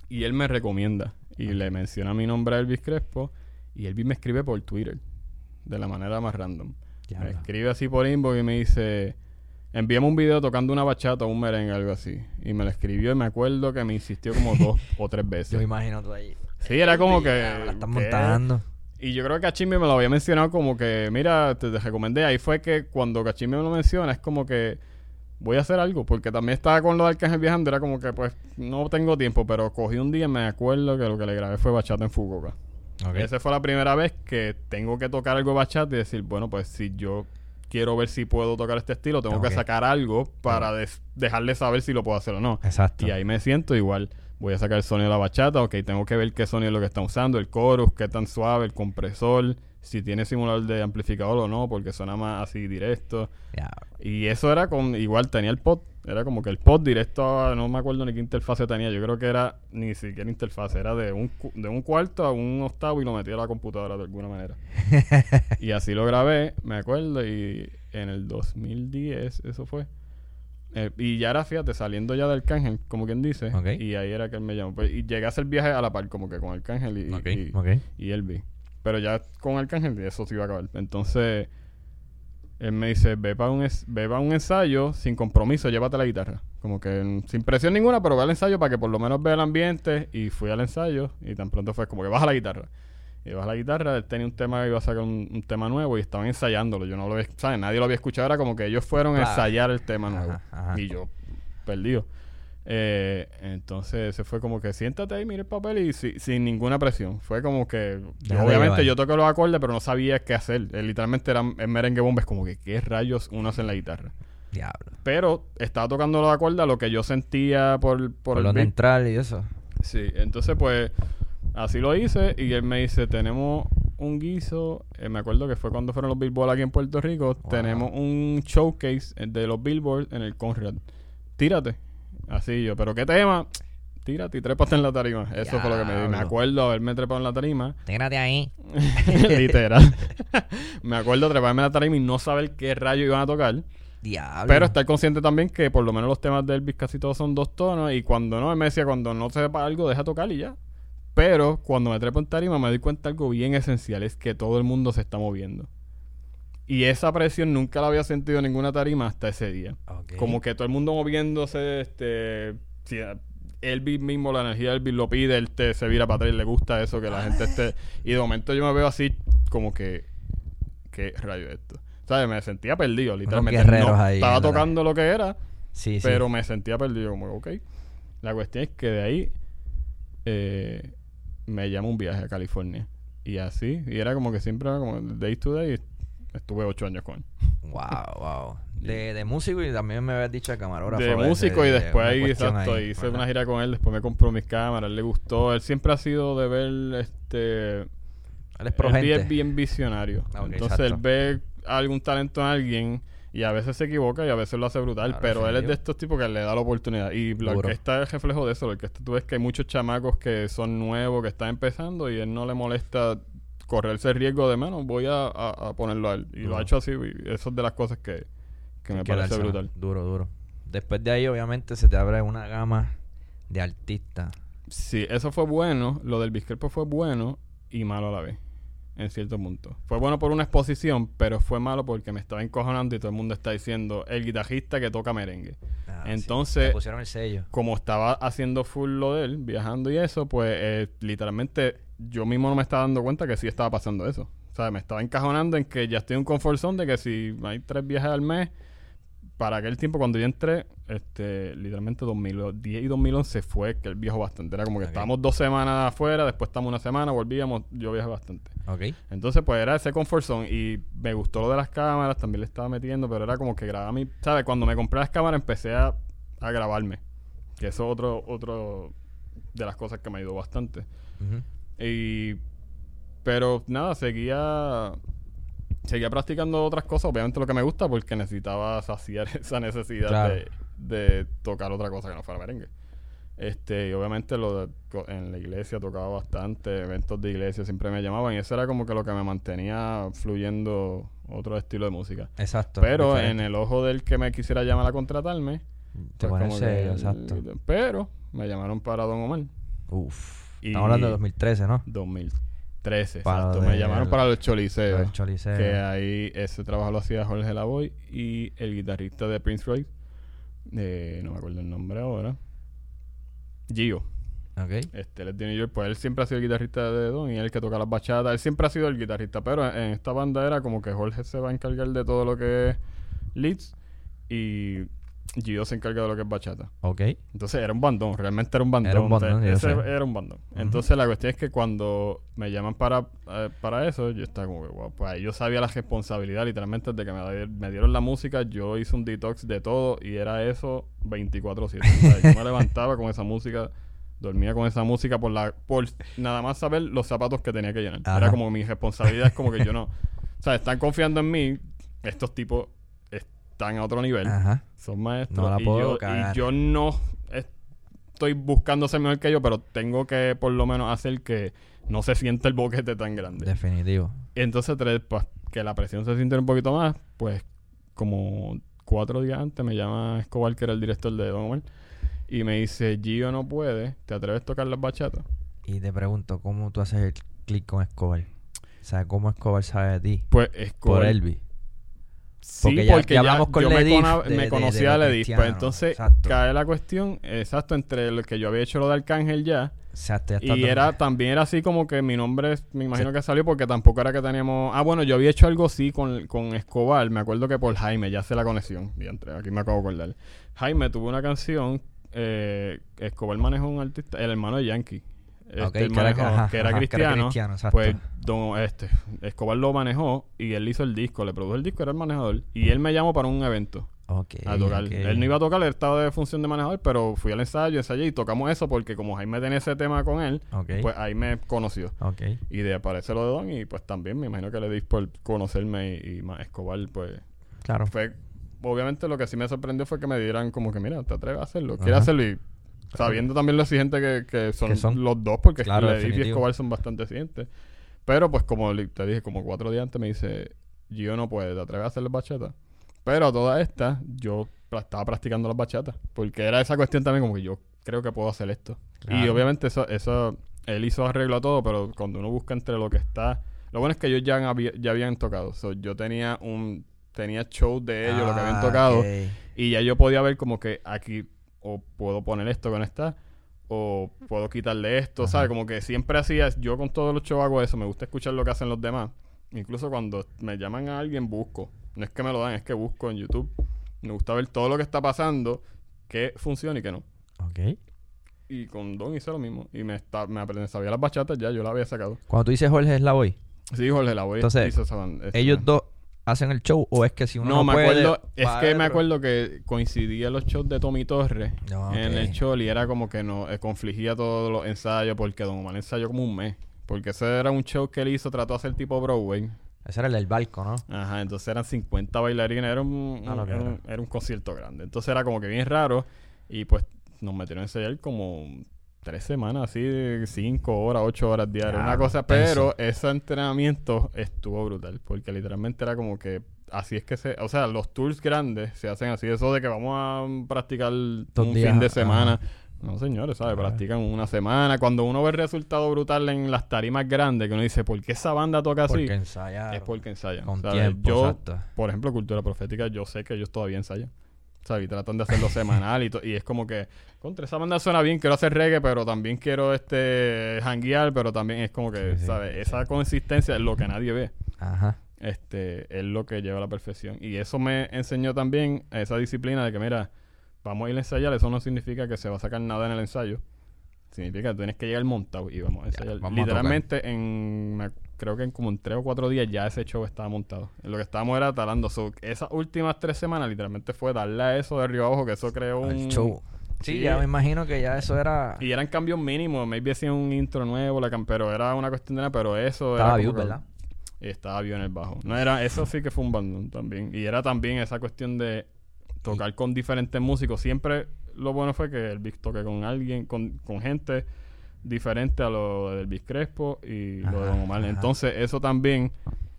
Y él me recomienda. Y le menciona mi nombre a Elvis Crespo. Y Elvis me escribe por Twitter. De la manera más random. Me escribe así por inbox y me dice, envíame un video tocando una bachata o un merengue, algo así. Y me lo escribió y me acuerdo que me insistió como dos o tres veces. Yo imagino tú ahí. Sí, era como que... La están montando. Y yo creo que Cachimbi me lo había mencionado como que, mira, te, recomendé. Ahí fue que cuando Cachimbi me lo menciona, es como que voy a hacer algo. Porque también estaba con lo de Arcángel viajando, era como que, pues, no tengo tiempo. Pero cogí un día y me acuerdo que lo que le grabé fue bachata en Fukuoka. Esa fue la primera vez que tengo que tocar algo bachata y decir, bueno, pues si yo quiero ver si puedo tocar este estilo, tengo que sacar algo para dejarle saber si lo puedo hacer o no. Exacto. Y ahí me siento igual. Voy a sacar el sonido de la bachata, ok, tengo que ver qué sonido es lo que están usando, el chorus, qué tan suave, el compresor, si tiene simulador de amplificador o no, porque suena más así directo. Y eso era con, igual tenía el pod era como que el pod directo, no me acuerdo ni qué interfase tenía. Yo creo que era ni siquiera interfase, era de un, de un cuarto a un octavo y lo metí a la computadora de alguna manera. y así lo grabé, me acuerdo, y en el 2010, eso fue. Eh, y ya era, fíjate, saliendo ya del cángel, como quien dice. Y ahí era que él me llamó. Pues, y llegué a hacer viaje a la par, como que con el cángel y, y, y, él vi. Pero ya con el cángel, eso se iba a acabar. Entonces él me dice, ve para un, ve un ensayo sin compromiso, llévate la guitarra. Como que sin presión ninguna, pero ve al ensayo para que por lo menos vea el ambiente. Y fui al ensayo y tan pronto fue como que baja la guitarra. Y baja la guitarra, él tenía un tema que iba a sacar un, tema nuevo y estaban ensayándolo. Yo no lo había, ¿sabes? Nadie lo había escuchado, era como que ellos fueron a ensayar el tema nuevo. Y yo, perdido. Eh, entonces se fue como que siéntate ahí, mira el papel y sin ninguna presión. Fue como que, obviamente yo toqué los acordes, pero no sabía qué hacer. Eh, literalmente era en merengue bomba, es como que qué rayos uno hace en la guitarra. Diablo. Pero estaba tocando los acordes, lo que yo sentía por, por, el lo neutral y eso. Sí, entonces pues así lo hice y él me dice, tenemos un guiso, eh, me acuerdo que fue cuando fueron los Billboard aquí en Puerto Rico, tenemos un showcase de los Billboard en el Conrad. Tírate. Así yo, pero ¿qué tema? Tírate y trépate en la tarima. Eso fue lo que me di. Me acuerdo haberme trepado en la tarima. Tírate ahí. Literal. me acuerdo treparme en la tarima y no saber qué rayo iban a tocar. Diablo. Pero estar consciente también que por lo menos los temas de Elvis casi todos son dos tonos. Y cuando no, me decía, cuando no sepa algo, deja tocar y ya. Pero cuando me trepo en tarima me doy cuenta de algo bien esencial. Es que todo el mundo se está moviendo. Y esa presión nunca la había sentido en ninguna tarima hasta ese día. Como que todo el mundo moviéndose, este... Si Elvis mismo, la energía de Elvis lo pide, él te, se vira para atrás y le gusta eso, que la gente esté... Y de momento yo me veo así, como que... ¿Qué rayo es esto? ¿Sabes? Me sentía perdido, literalmente. No, estaba tocando lo que era, sí, pero me sentía perdido, como, ok. La cuestión es que de ahí eh, me llama un viaje a California. Y así, y era como que siempre era como day to day, estuve ocho años con él. Wow, wow. De, de músico y también me habías dicho de camarógrafo. De músico y de después ahí, exacto, ahí, hice ¿verdad? una gira con él, después me compró mis cámaras, le gustó. Él siempre ha sido de ver, este... Él es pro él gente. es bien visionario. Ah, Entonces él ve algún talento en alguien y a veces se equivoca y a veces lo hace brutal, Claro, pero él es de estos tipos que le da la oportunidad. Y la Duro. orquesta es reflejo de eso. La orquesta tú ves que hay muchos chamacos que son nuevos, que están empezando y él no le molesta correrse el riesgo de mano, voy a, a- a ponerlo a él. Y lo ha hecho así y eso es de las cosas que, que me parece brutal. Duro, duro. Después de ahí, obviamente, se te abre una gama de artistas. Sí, eso fue bueno. Lo del Biscrepo fue bueno y malo a la vez. En cierto punto. Fue bueno por una exposición, pero fue malo porque me estaba encojonando y todo el mundo está diciendo el guitarrista que toca merengue. Ah. Entonces- pusieron el sello. Como estaba haciendo full lo de él, viajando y eso, pues eh, literalmente yo mismo no me estaba dando cuenta que sí estaba pasando eso. O sea, me estaba encajonando en que ya estoy en un confort zone de que si hay tres viajes al mes, para aquel tiempo cuando yo entré, este, literalmente 2010 y 2011 fue que el viajo bastante. Era como que estábamos dos semanas afuera, después estábamos una semana, volvíamos, yo viajé bastante. Ok. Entonces, pues era ese comfort zone y me gustó lo de las cámaras, también le estaba metiendo, pero era como que grababa mi... ¿Sabes? Cuando me compré las cámaras empecé a, a grabarme. Que eso es otro, otro de las cosas que me ayudó bastante. Y... Pero nada, seguía... Seguía practicando otras cosas, obviamente lo que me gusta, porque necesitaba saciar esa necesidad Claro. de, de tocar otra cosa que no fuera merengue. Este, y obviamente lo de- en la iglesia tocaba bastante, eventos de iglesia siempre me llamaban y eso era como que lo que me mantenía fluyendo otro estilo de música. Exacto. Pero diferente. en el ojo del que me quisiera llamar a contratarme, Te pues que exacto. Pero me llamaron para Don Omar. Uf. Estamos hablando de 2013, ¿no? 2013, Para exacto. Me llamaron para los choliseos. El Choliseo. Que ahí ese trabajo lo hacía Jorge Lavoy y el guitarrista de Prince Royce, eh, no me acuerdo el nombre ahora, Gio. Ok. Este, él es de New York, pues él siempre ha sido el guitarrista de Don y él el que toca las bachatas. Él siempre ha sido el guitarrista, pero en, en esta banda era como que Jorge se va a encargar de todo lo que es leads y Gio se encarga de lo que es bachata. Ok. Entonces era un bandón, realmente era un bandón. Era un bandón, ese era un bandón. Entonces la cuestión es que cuando me llaman para, eh, para eso, yo estaba como que, wow, pues ahí yo sabía la responsabilidad literalmente de que me, me dieron la música, yo hice un detox de todo y era eso 24/7. O sea, yo me levantaba con esa música, dormía con esa música por la por nada más saber los zapatos que tenía que llenar. Ajá. Era como mi responsabilidad, es como que yo no... O sea, están confiando en mí, estos tipos están a otro nivel Ajá. son maestros No la y, puedo yo, cagar. y yo no estoy buscando ser mejor que ellos, pero tengo que por lo menos hacer que no se sienta el boquete tan grande. Definitivo. Y entonces, tres, pues, que la presión se siente un poquito más, pues como cuatro días antes me llama Escobar, que era el director de Don Omar, y me dice, Gio no puede, ¿te atreves a tocar las bachatas? Y te pregunto, ¿cómo tú haces el clic con Escobar? O sea, ¿cómo Escobar sabe de ti? Pues Escobar... Por Elvi. Sí, Porque ya- porque ya ya, hablamos con yo me, Ledif cono- de- me de- conocía Ledif. Pues entonces exacto. cae la cuestión, exacto, entre lo que yo había hecho lo de Arcángel ya. Y dando- era también era así como que mi nombre, me imagino Sí. que salió porque tampoco era que teníamos... Ah, bueno, yo había hecho algo así con, con Escobar. Me acuerdo que por Jaime, ya sé la conexión. Diantre, aquí me acabo de acordar. Jaime tuvo una canción, eh, Escobar manejó un artista, el hermano de Yankee. Este, que era- manejó, ajá, que era ajá, que era cristiano. pues don, este, Escobar lo manejó y él hizo el disco, le produjo el disco, era el manejador. Y él me llamó para un evento Ok, a tocar. Él no iba a tocar, él estaba de función de manejador, pero fui al ensayo, ensayé y tocamos eso porque como Jaime tenía ese tema con él, pues ahí me conoció. Y de aparecer lo de Don y pues también me imagino que le di por conocerme y, y más Escobar, pues Claro. fue... Obviamente lo que sí me sorprendió fue que me dieran como que, mira, te atreves a hacerlo, quieres hacerlo y sabiendo también lo exigente que, que son, Que son. los dos, porque Claro, Ledif y definitivo. Escobar son bastante exigentes. Pero pues como te dije, como cuatro días antes me dice, Gio no puede, ¿te atreves a hacer las bachatas? Pero a todas estas, yo estaba practicando las bachatas, porque era esa cuestión también como que yo creo que puedo hacer esto. Y Claro. obviamente eso, eso, él hizo arreglo a todo, pero cuando uno busca entre lo que está, lo bueno es que ellos ya, ya habían tocado. So, yo tenía un, tenía show de ellos, lo que habían Ah, tocado, ok. y ya yo podía ver como que aquí o puedo poner esto con esta o puedo quitarle esto, Ajá. ¿sabes? Como que siempre hacía, yo con todos los shows hago eso, me gusta escuchar lo que hacen los demás. Incluso cuando me llaman a alguien busco, no es que me lo dan, es que busco en YouTube. Me gusta ver todo lo que está pasando, que funciona y que no. Ok. Y con Don hice lo mismo. Y me, está, me aprendí, sabía las bachatas ya, yo la había sacado. Cuando tú dices Jorge es la voy, Sí, Jorge, la voy Entonces, hizo esa banda- esa- ellos dos hacen el show o es que si uno no, no me puede, acuerdo, es que me acuerdo que coincidía los shows de Tommy Torres No, en el show y era como que no eh, confligía todos los ensayos porque Don Omar ensayó como un mes. Porque ese era un show que él hizo, trató de hacer tipo Broadway. Ese era el del barco, ¿no? Ajá, entonces eran 50 bailarines, era un, Ah, lo un- que era, un, era un concierto grande. Entonces era como que bien raro y pues nos metieron a ensayar como tres semanas, así, de cinco horas, ocho horas diarias, una cosa, pero ese entrenamiento estuvo brutal, porque literalmente era como que así es que se, o sea, los tours grandes se hacen así, eso de que vamos a practicar Dos un días, fin de semana. No, señores, ¿sabes? Practican una semana. Cuando uno ve el resultado brutal en las tarimas grandes, que uno dice, ¿por qué esa banda toca así? Porque ensayaron. Es porque ensayan. Con ¿sabes? tiempo, Yo, exacto. por ejemplo, Cultura Profética, yo sé que ellos todavía ensayan. ¿Sabes? Y tratan de hacerlo semanal y, to- y es como que, contra esa banda suena bien, quiero hacer reggae, pero también quiero este janguear, pero también es como que, Sí, sí, ¿sabes? sí. Esa consistencia es lo que nadie ve. Ajá. Este, es lo que lleva a la perfección. Y eso me enseñó también esa disciplina de que, mira, vamos a ir a ensayar, eso no significa que se va a sacar nada en el ensayo. Significa que tienes que llegar montado y vamos a ensayar. vamos a Literalmente, en me- creo que en como en tres o cuatro días ya ese show estaba montado. Lo que estábamos era talando. So, esas últimas tres semanas literalmente fue darle a eso de arriba abajo, que eso creó un... El show. Sí, Sí. ya me imagino que ya eso era... Y eran cambios mínimos, maybe hacían un intro nuevo, la cam- pero era una cuestión de nada, pero eso Estaba era view, que- ¿verdad? y estaba bien en el bajo. No era, eso sí que fue un bandón también. Y era también esa cuestión de tocar con diferentes músicos. Siempre lo bueno fue que el Big toque con alguien, con, con gente diferente a lo del Big Crespo y lo de Don Omar. ajá. Entonces, eso también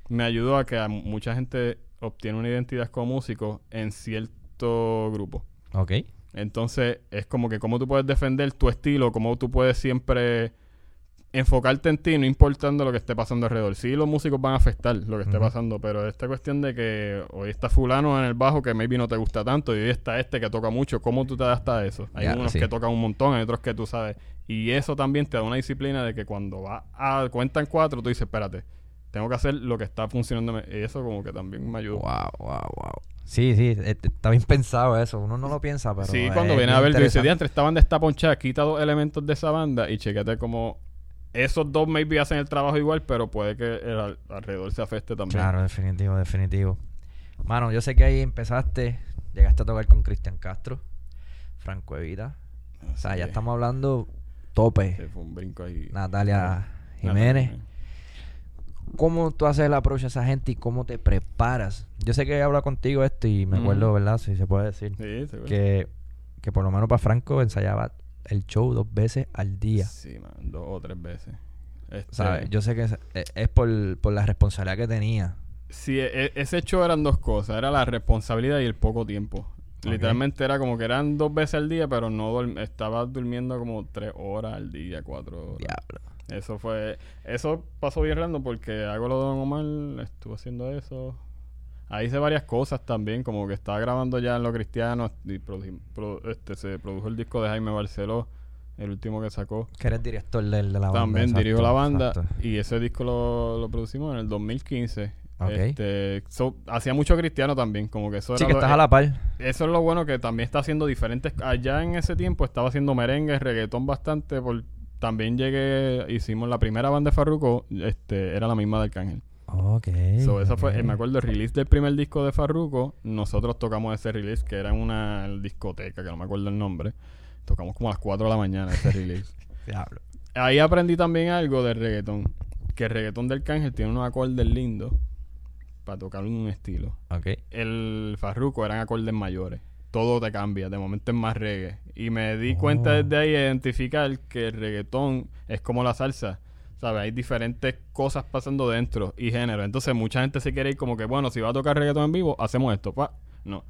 me ayudó a que a mucha gente obtiene una identidad como músico en cierto grupo. Ok. Entonces, es como que cómo tú puedes defender tu estilo, cómo tú puedes siempre enfocarte en ti, no importando lo que esté pasando alrededor. Sí, los músicos van a afectar lo que esté pasando, pero esta cuestión de que hoy está fulano en el bajo que maybe no te gusta tanto y hoy está este que toca mucho, ¿cómo tú te adaptas a eso? Hay unos sí. que tocan un montón, hay otros que tú sabes. Y eso también te da una disciplina de que cuando va a cuentan cuatro, tú dices, espérate, tengo que hacer lo que está funcionando. Y eso como que también me ayudó. Wow, wow, wow. Sí, sí, eh, está bien pensado eso. Uno no lo piensa, pero. Sí, cuando bien vienes a ver, tú dices, diantre, esta banda está ponchada, quita dos elementos de esa banda y chequete como esos dos maybe hacen el trabajo igual, pero puede que el al- alrededor se afecte también. Claro, definitivo, definitivo. Mano, yo sé que ahí empezaste, llegaste a tocar con Cristian Castro, Franco Evita. O sea, ya estamos hablando tope. sí, fue un brinco ahí. Natalia Natalia Jiménez. ¿Cómo tú haces el approach a esa gente y cómo te preparas? Yo sé que he hablado contigo esto y me acuerdo, ¿verdad? Si se puede decir. Sí, seguro. Que, que por lo menos para Franco ensayaba el show dos veces al día. Sí, man, dos o tres veces. Este, ¿Sabes? Yo sé que es, es- por, por la responsabilidad que tenía. Sí, e- e- ese show eran dos cosas. Era la responsabilidad y el poco tiempo. Literalmente era como que eran dos veces al día, pero no estaba durmiendo como tres horas al día, cuatro horas. Diablo. Eso fue... Eso pasó bien random porque hago lo de Don Omar, estuve haciendo eso. Ahí hice varias cosas también, como que estaba grabando ya en lo cristiano y produ- pro- este, se produjo el disco de Jaime Barceló, el último que sacó. Que eres director del- de, la banda. También exacto, dirijo la banda exacto. y ese disco lo, lo producimos en el 2015. Ok. Este, so, hacía mucho cristiano también, como que eso Sí, era que lo- estás eh, a la par. Eso es lo bueno que también está haciendo diferentes. Allá en ese tiempo estaba haciendo merengue, reggaetón bastante. Por, también llegué, hicimos la primera banda de Farruko, este, era la misma de Arcángel. Ok. So, eso fue, eh, me acuerdo, el release del primer disco de Farruko. Nosotros tocamos ese release que era en una discoteca, que no me acuerdo el nombre. Tocamos como a las 4 de la mañana ese release. Diablo. Ahí aprendí también algo del reggaetón. Que el reggaetón del Arcángel tiene unos acordes lindos para tocar un estilo. Ok. El Farruko eran acordes mayores. Todo te cambia, de momento es más reggae. Y me di cuenta Oh. desde ahí de identificar que el reggaetón es como la salsa. ¿Sabes? Hay diferentes cosas pasando dentro y género. Entonces mucha gente se quiere ir como que, bueno, si va a tocar reggaetón en vivo, hacemos esto. Pa. No.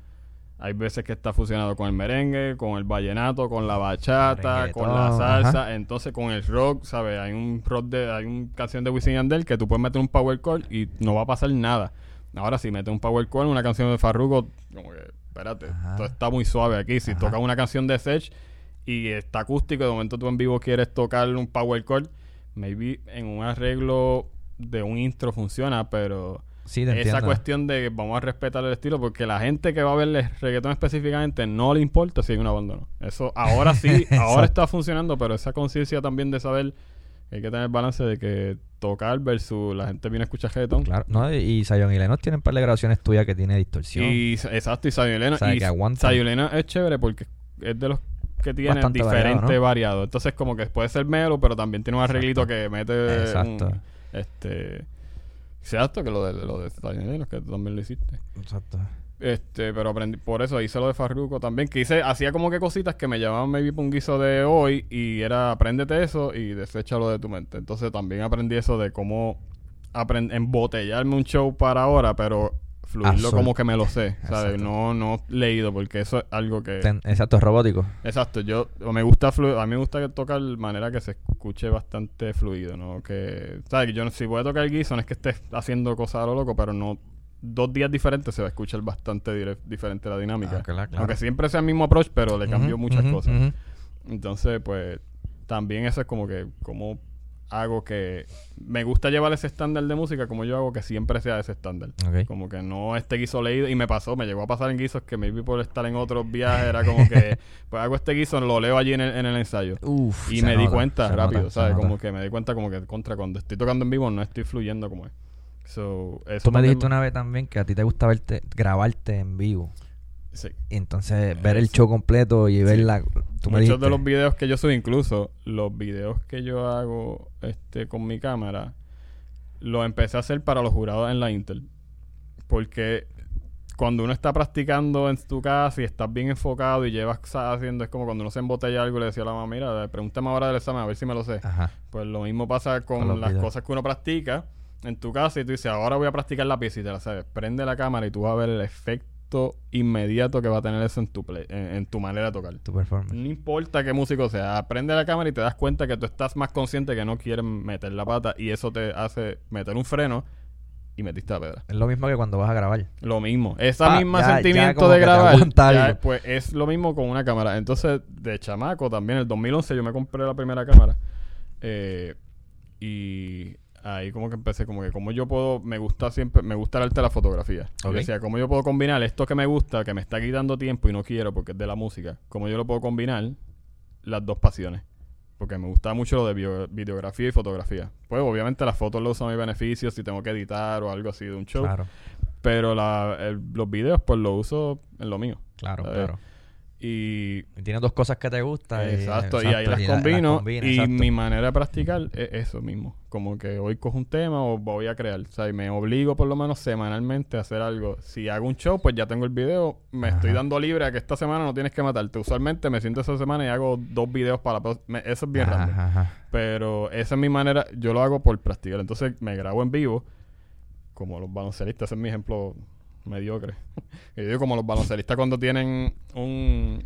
Hay veces que está fusionado con el merengue, con el vallenato, con la bachata, con la salsa. Entonces con el rock, ¿sabes? Hay un rock de, hay una canción de Wisin Yandel que tú puedes meter un power chord y no va a pasar nada. Ahora si metes un power chord una canción de Farruko, como que, espérate, Ajá. esto está muy suave aquí. Si tocas una canción de Sech y está acústico, de momento tú en vivo quieres tocar un power chord, maybe en un arreglo de un intro funciona, pero Sí, esa entiendo. cuestión de que vamos a respetar el estilo porque la gente que va a ver el reggaetón específicamente no le importa si hay un abandono. Eso ahora sí, ahora está funcionando, pero esa conciencia también de saber Hay que tener balance de que tocar versus la gente viene a escuchar reggaetón. Claro, no, y, y Zion y Lennox tienen un par de grabaciones tuyas que tiene distorsión. Y, exacto, y Zion Lennox. O sea, y. Zion es chévere porque es de los que Bastante diferente variado. Entonces, como que puede ser melo, pero también tiene un arreglito que mete. Exacto. un- este. Exacto, que lo de, lo de que tú también lo hiciste. Exacto. Este, pero aprendí, por eso hice lo de Farruko también, que hice, hacía como que cositas que me llamaban maybe un guiso de hoy y era apréndete eso y deséchalo de tu mente. Entonces también aprendí eso de cómo embotellarme un show para ahora, pero fluirlo como que me lo sé, ¿sabes? Exacto. No, no leído, porque eso es algo que... Ten- exacto, es robótico. Exacto, yo me gusta flu- a mí me gusta tocar de manera que se escuche bastante fluido, ¿no? Que, ¿sabes? Yo si voy a tocar guiso no es que estés haciendo cosas a lo loco, pero no dos días diferentes se va a escuchar bastante dire- diferente la dinámica. Ah, claro, claro. Aunque siempre sea el mismo approach, pero le cambió muchas cosas. Entonces, pues, también eso es como que, como hago que me gusta llevar ese estándar de música como yo hago que siempre sea ese estándar. Como que no este guiso leído. Y me pasó, me llegó a pasar en guisos que maybe por estar en otros viajes era como que, pues hago este guiso, lo leo allí en el, en el ensayo. Uf, Y me di cuenta rápido, nota, ¿sabes? Como que me di cuenta como que contra cuando estoy tocando en vivo no estoy fluyendo como es. So, eso Tú me dijiste una vez también que a ti te gusta verte, grabarte en vivo. Sí. Entonces ver el show completo y ver Sí. la... Tú Muchos dijiste, de los videos que yo subo, incluso los videos que yo hago este con mi cámara, los empecé a hacer para los jurados en la Intel. Porque cuando uno está practicando en tu casa y estás bien enfocado y llevas haciendo, es como cuando uno se embotella algo y le decía a la mamá, mira, pregúntame ahora del examen a ver si me lo sé. Ajá. Pues lo mismo pasa con, las videos. cosas que uno practica en tu casa y tú dices, ahora voy a practicar la pieza y te la sabes. Prende la cámara y tú vas a ver el efecto inmediato que va a tener eso en tu, play- en, en tu manera de tocar. Tu performance. No importa qué músico sea, prende la cámara y te das cuenta que tú estás más consciente que no quieres meter la pata y eso te hace meter un freno y metiste la pedra. Es lo mismo que cuando vas a grabar. Lo mismo. Ah, ya- ya sentimiento de grabar, ya, pues es lo mismo con una cámara. Entonces, de chamaco también, en el 2011 yo me compré la primera cámara. eh, y ahí como que empecé como que como yo puedo, me gusta siempre, me gusta el arte de la fotografía. Y Ok. decía, cómo yo puedo combinar esto que me gusta, que me está quitando tiempo y no quiero porque es de la música, cómo yo lo puedo combinar las dos pasiones. Porque me gusta mucho lo de bio- videografía y fotografía. Pues obviamente las fotos lo uso a mi beneficio si tengo que editar o algo así de un show. Claro, Pero la, el- los videos, pues lo uso en lo mismo. claro, ¿sabes? claro. Y. Tienes dos cosas que te gustan. y- Exacto, y ahí las la- combino. y exacto. mi manera de practicar es eso mismo. Como que hoy cojo un tema o voy a crear. O sea, y me obligo por lo menos semanalmente a hacer algo. Si hago un show, pues ya tengo el video. Me Ajá. estoy dando libre a que esta semana no tienes que matarte. Usualmente me siento esa semana y hago dos videos para me- Eso es bien Ajá, ajá. Pero esa es mi manera, yo lo hago por practicar. Entonces me grabo en vivo, como los baloncelistas, ese es mi ejemplo mediocre. yo digo como los baloncelistas cuando tienen un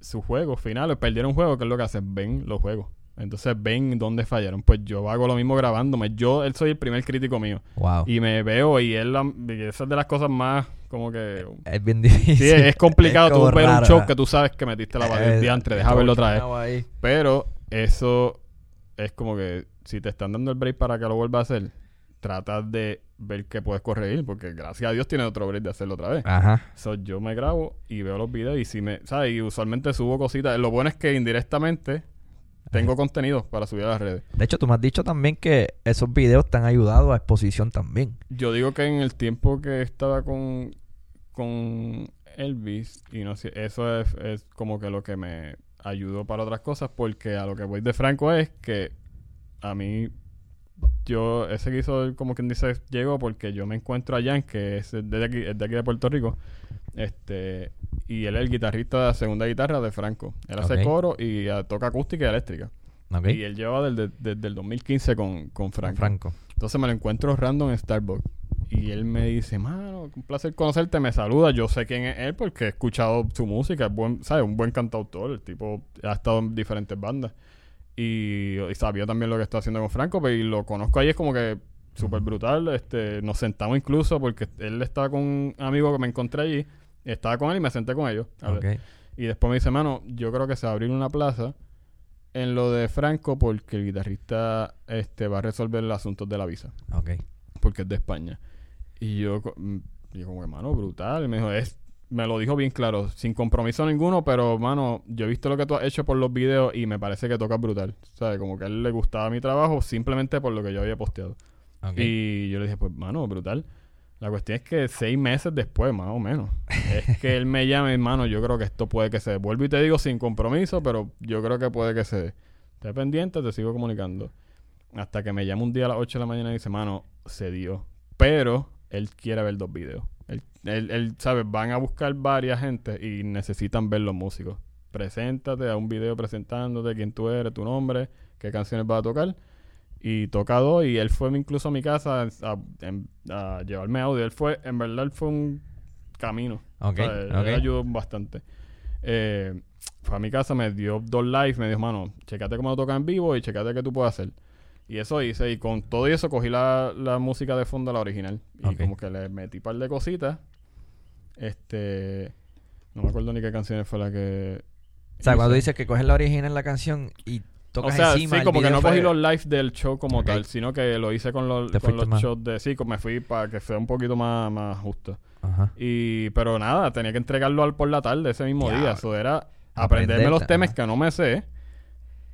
su juego final o perdieron un juego, ¿qué es lo que hacen? Ven los juegos. Entonces ven dónde fallaron. Pues yo hago lo mismo grabándome. Yo, él soy el primer crítico mío. Wow. Y me veo y él, la- y esa es de las cosas más como que... Es bien difícil. Sí, es, complicado Es tú ver un show que tú sabes que metiste la Eh, el diantre, deja verlo otra vez. Pero eso es como que si te están dando el break para que lo vuelvas a hacer, trata de ver que puedes corregir, porque gracias a Dios tiene otro break de hacerlo otra vez. Ajá. So, yo me grabo y veo los videos y si me, ¿sabes? Y usualmente subo cositas. Lo bueno es que indirectamente tengo contenido para subir a las redes. De hecho, tú me has dicho también que esos videos te han ayudado a exposición también. Yo digo que en el tiempo que estaba con, con Elvis, y no sé, eso es, es como que lo que me ayudó para otras cosas, porque a lo que voy de Franco es que a mí, yo, ese hizo, como quien dice, llegó porque yo me encuentro a Jan, que es de aquí, es de aquí de Puerto Rico, este, y él es el guitarrista de la segunda guitarra de Franco. Él hace coro y ah, toca acústica y eléctrica. Y él lleva desde, desde el 2015 con, con Con Franco. Franco. Entonces me lo encuentro random en Starbucks. Y él me dice, mano, un placer conocerte, me saluda. Yo sé quién es él porque he escuchado su música, es buen, ¿sabes? Un buen cantautor. El tipo ha estado en diferentes bandas. Y, y sabía también lo que está haciendo con Franco, pero y lo conozco ahí, es como que súper brutal. Este, nos sentamos incluso porque él estaba con un amigo que me encontré allí. Estaba con él y me senté con ellos. a ver. Ok. Y después me dice, mano, yo creo que se va a abrir una plaza en lo de Franco porque el guitarrista este, va a resolver los asuntos de la visa Ok. porque es de España. Y yo, mm, yo como hermano, brutal. Y me dijo, es, me lo dijo bien claro, sin compromiso ninguno, pero, mano, yo he visto lo que tú has hecho por los videos y me parece que tocas brutal. ¿Sabes? Como que a él le gustaba mi trabajo simplemente por lo que yo había posteado. Y yo le dije, pues, mano, brutal. La cuestión es que seis meses después, más o menos, es que él me llama, hermano, yo creo que esto puede que se dé. Vuelvo y te digo sin compromiso, pero yo creo que puede que se dé. Esté pendiente, te sigo comunicando. Hasta que me llama un día a las 8 de la mañana y dice, mano, se dio. Pero él quiere ver dos videos. Él, él, él, ¿sabes? Van a buscar varias gente y necesitan ver los músicos. Preséntate a un video presentándote quién tú eres, tu nombre, qué canciones vas a tocar. Y tocado y él fue incluso a mi casa a, a llevarme audio. Él fue, en verdad, él fue un camino. Ok, O sea, él- ok. él ayudó bastante. Eh, fue a mi casa, me dio dos live, me dijo, mano, checate cómo lo toca en vivo y checate qué tú puedes hacer. Y eso hice, y con todo eso cogí la, la música de fondo, la original. Y como que le metí un par de cositas. Este. No me acuerdo ni qué canciones fue la que. O sea, cuando dices que coges la original la canción y O tocas sea, encima sí, como que no fue- cogí los live del show como tal, sino que lo hice con los, con los shows de. Sí, como me fui para que sea un poquito más, más justo. Ajá. Y, pero nada, tenía que entregarlo al por la tarde ese mismo Ya. día. Eso era aprenderme los temas que no me sé,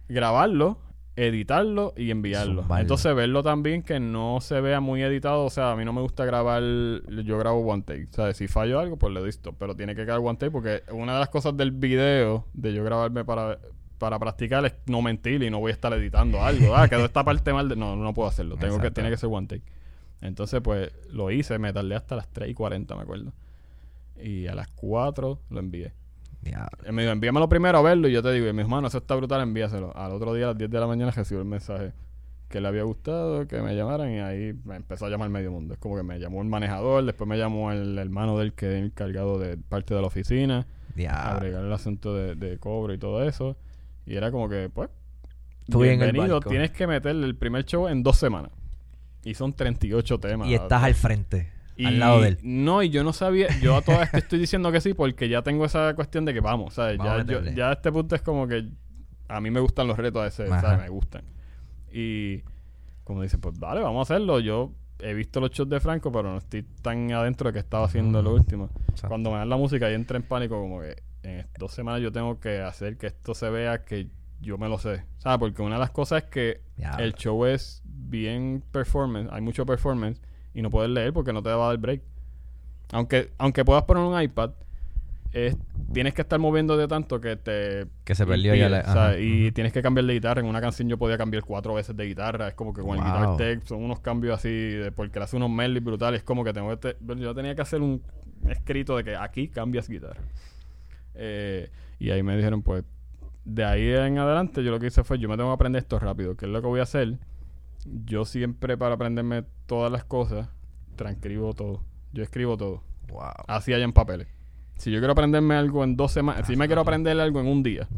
grabarlo, editarlo y enviarlo. Zumbarlo. Entonces verlo también que no se vea muy editado. O sea, a mí no me gusta grabar, yo grabo one take. O sea, si fallo algo, pues le doy stop. Pero tiene que quedar one take porque una de las cosas del video, de yo grabarme para, para practicar, es no mentir y no voy a estar editando algo. Ah, quedó esta parte mal. de- No, no puedo hacerlo. Tengo que, tiene que ser one take. Entonces, pues lo hice, me tardé hasta las 3 y 40, me acuerdo. Y a las 4 lo envié. Él me dijo, envíamelo primero a verlo. Y yo te digo, y mi hermano, eso está brutal, envíaselo. Al otro día, a las 10 de la mañana, recibo el mensaje que le había gustado, que me llamaran. Y ahí me empezó a llamar medio mundo. Es como que me llamó el manejador, después me llamó el hermano del que es encargado de parte de la oficina, a agregar el asunto de, de cobro y todo eso. Y era como que, pues, Tú en el bienvenido, barco. tienes que meterle el primer show en dos semanas. Y son 38 temas. Y estás al frente, al lado de él. No, y yo no sabía, yo a todas estas estoy diciendo que sí porque ya tengo esa cuestión de que vamos, ¿sabes? Vamos Ya, yo- ya a este punto es como que a mí me gustan los retos a ese, Ajá. ¿sabes? Me gustan. Y como dice, pues dale, vamos a hacerlo. Yo he visto los shows de Franco, pero no estoy tan adentro de que estaba haciendo lo Ujú. último. sea- Cuando me dan la música y entré en pánico como que en dos semanas yo tengo que hacer que esto se vea que yo me lo sé. ¿Sabes? Porque una de las cosas es que Diablo. el show es bien performance, hay mucho performance y no puedes leer porque no te va a dar break. Aunque, aunque puedas poner un iPad, es- tienes que estar moviéndote tanto que te... Que se perdió ya la- ¿sabes? ajá, Y tienes que cambiar de guitarra. En una canción yo podía cambiar cuatro veces de guitarra. Es como que con el. Guitar Tech son unos cambios así, de, porque hace unos medleys brutales. Es como que tengo que... te- bueno, yo tenía que hacer un escrito de que aquí cambias guitarra. Eh, y ahí me dijeron, pues, de ahí en adelante yo lo que hice fue, yo me tengo que aprender esto rápido. ¿Qué es lo que voy a hacer? Yo siempre para aprenderme todas las cosas, transcribo todo. Yo escribo todo. Wow. Así hay en papeles. Si yo quiero aprenderme algo en dos semanas, si me quiero aprender algo en un día,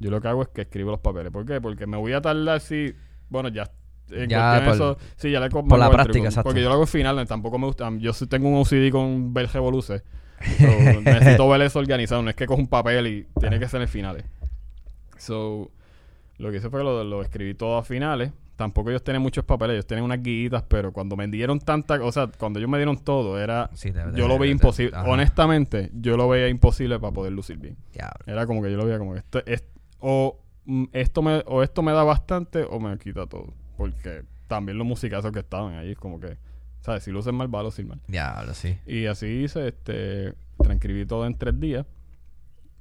yo lo que hago es que escribo los papeles. ¿Por qué? Porque me voy a tardar si... Bueno, ya... En Ya por- eso, sí, ya le por la práctica, exacto. Porque yo lo hago en finales, tampoco me gusta. Yo tengo un OCD con ver revoluces. So, necesito ver eso organizado. No es que cojo un papel y tiene que ser en finales. So, lo que hice fue que lo, lo escribí todo a finales. Tampoco ellos tienen muchos papeles, ellos tienen unas guiitas, pero cuando me dieron tanta... O sea, cuando ellos me dieron todo, era... Sí, yo lo veía imposible. Honestamente, yo lo veía imposible para poder lucir bien. Era como que yo lo veía como que esto, es, o, mm, esto me, o esto me da bastante o me quita todo. Porque también los musicazos que estaban ahí es como que, ¿sabes? Si lucen mal, va a lucir mal. Diablo, sí. Y así hice, este, transcribí todo en tres días.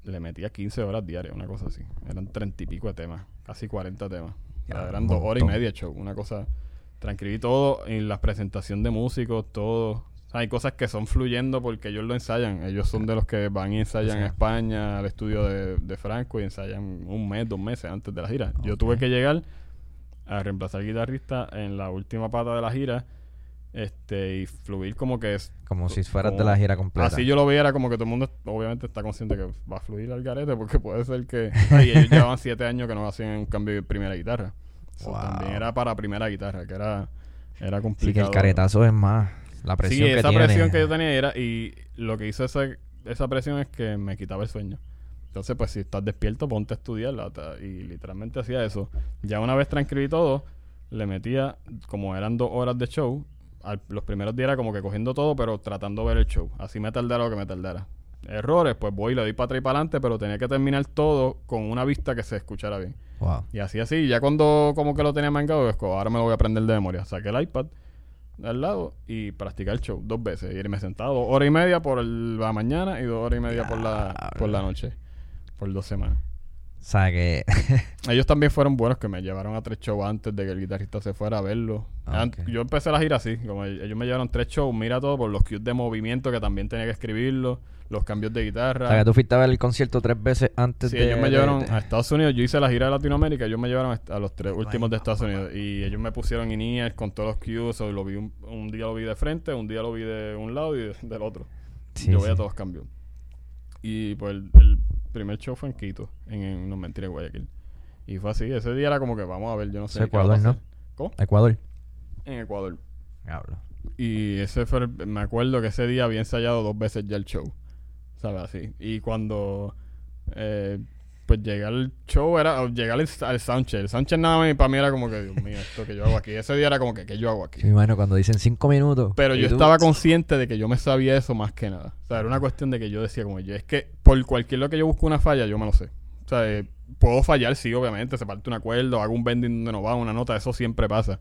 Le metía 15 horas diarias, una cosa así. Eran treinta y pico de temas, casi 40 temas. Ya, eran dos horas y media show, una cosa. Transcribí todo en la presentación de músicos, todo. O sea, hay cosas que son fluyendo porque ellos lo ensayan. Ellos son de los que van y ensayan sea. en España al estudio de, de Franco y ensayan un mes, dos meses antes de la gira. Yo tuve que llegar a reemplazar guitarrista en la última pata de la gira este y fluir como que es Como si fueras de la gira completa. Así yo lo veía, era como que todo el mundo obviamente está consciente que va a fluir al garete porque puede ser que... Ay, ellos llevaban siete años que no hacían un cambio de primera guitarra. So, Wow. También era para primera guitarra, que era, era Sí, que complicado. el caretazo es más. La presión Sí, que esa tiene. presión que yo tenía era... Y lo que hizo esa, esa presión es que me quitaba el sueño. Entonces, pues si estás despierto, ponte a estudiar. la- ta- Y literalmente hacía eso. Ya una vez transcribí todo, le metía, como eran dos horas de show, al- los primeros días era como que cogiendo todo, pero tratando de ver el show. Así me tardara lo que me tardara. errores, pues voy y le doy para atrás y para adelante, pero tenía que terminar todo con una vista que se escuchara bien. Wow. Y así, así, ya cuando como que lo tenía mangado, ahora me lo voy a aprender de memoria. Saqué el iPad al lado y practicar el show dos veces. Y irme sentado dos horas y media por el- la mañana y dos horas y media por la, por la noche. Por dos semanas. O sea que. Ellos también fueron buenos que me llevaron a tres shows antes de que el guitarrista se fuera a verlo. Ah. Yo empecé la gira así, como el- ellos me llevaron tres shows, mira todo por los cues de movimiento que también tenía que escribirlo, los cambios de guitarra. o sea que tú fuiste a ver el concierto tres veces antes Sí, de. ellos me de- llevaron de- a Estados Unidos. Yo hice la gira de Latinoamérica. Ellos me llevaron a- los tres Ay, últimos de Estados papá. Unidos. Y ellos me pusieron in ears con todos los cues. o lo vi un, un día lo vi de frente, un día lo vi de un lado y de- del otro. Sí, Yo veía sí. todos cambios. Y pues el, el primer show fue en Quito, en, en no mentira, en Guayaquil. Y fue así. Ese día era como que vamos a ver, yo no sé. A Ecuador, ¿no? ¿Cómo? Ecuador. En Ecuador. Hablo. Y ese fue, el- me acuerdo que ese día había ensayado dos veces ya el show. ¿Sabes? Así. Y cuando eh, pues llegué al show, era llegar al, al soundcheck. El soundcheck nada más para mí era como que, Dios mío, esto que yo hago aquí. Ese día era como que, ¿qué yo hago aquí? Sí, bueno, cuando dicen cinco minutos. Pero yo tú- estaba consciente de que yo me sabía eso más que nada. O sea, era una cuestión de que yo decía como yo, es que por cualquier lo que yo busco una falla, yo me lo sé. O sea, eh, puedo fallar, sí, obviamente, se parte un acuerdo, hago un bending donde no va, una nota, eso siempre pasa.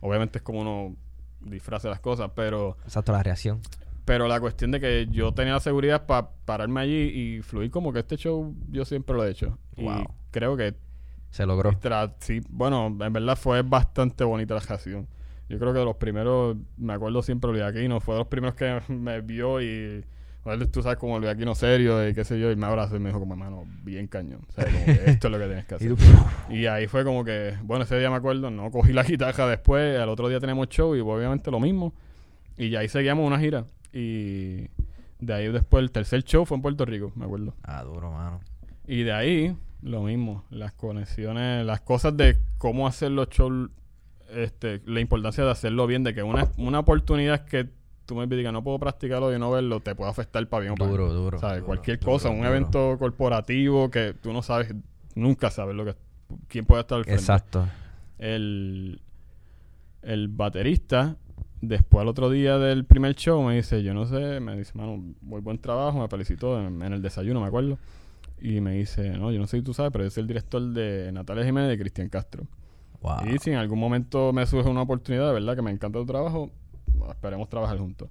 Obviamente es como uno disfraza las cosas, pero Exacto, la reacción. Pero la cuestión de que yo tenía la seguridad para pararme allí y fluir como que este show yo siempre lo he hecho. Y Wow. creo que Se logró. sí, bueno, en verdad fue bastante bonita la ocasión. Yo creo que de los primeros, me acuerdo siempre Luis Aquino, fue de los primeros que me vio y tú sabes como Luis Aquino serio y qué sé yo, y me abrazó y me dijo como hermano, bien cañón. O sea, como que esto es lo que tienes que Y hacer. Y ahí fue como que, bueno, ese día me acuerdo, no cogí la guitarra después, al otro día tenemos show y obviamente lo mismo. Y ya ahí seguíamos una gira. Y de ahí después el tercer show fue en Puerto Rico, me acuerdo. Ah, duro, mano. Y de ahí, lo mismo, las conexiones, las cosas de cómo hacer los shows, este, la importancia de hacerlo bien, de que una, una oportunidad que tú me digas no puedo practicarlo y no verlo, te puede afectar para bien o para mal. Duro, duro. ¿Sabes? duro, Cualquier duro, cosa, un evento corporativo que tú no sabes, nunca sabes lo que quién puede estar al frente. Exacto. El, el baterista, después al otro día del primer show, me dice, yo no sé, me dice, mano, muy buen trabajo, me felicitó en, en el desayuno, me acuerdo. Y me dice, no, yo no sé si tú sabes, pero yo soy el director de Natalia Jiménez y de Cristian Castro. Wow. Y si en algún momento me surge una oportunidad, de verdad, que me encanta tu trabajo, esperemos trabajar juntos.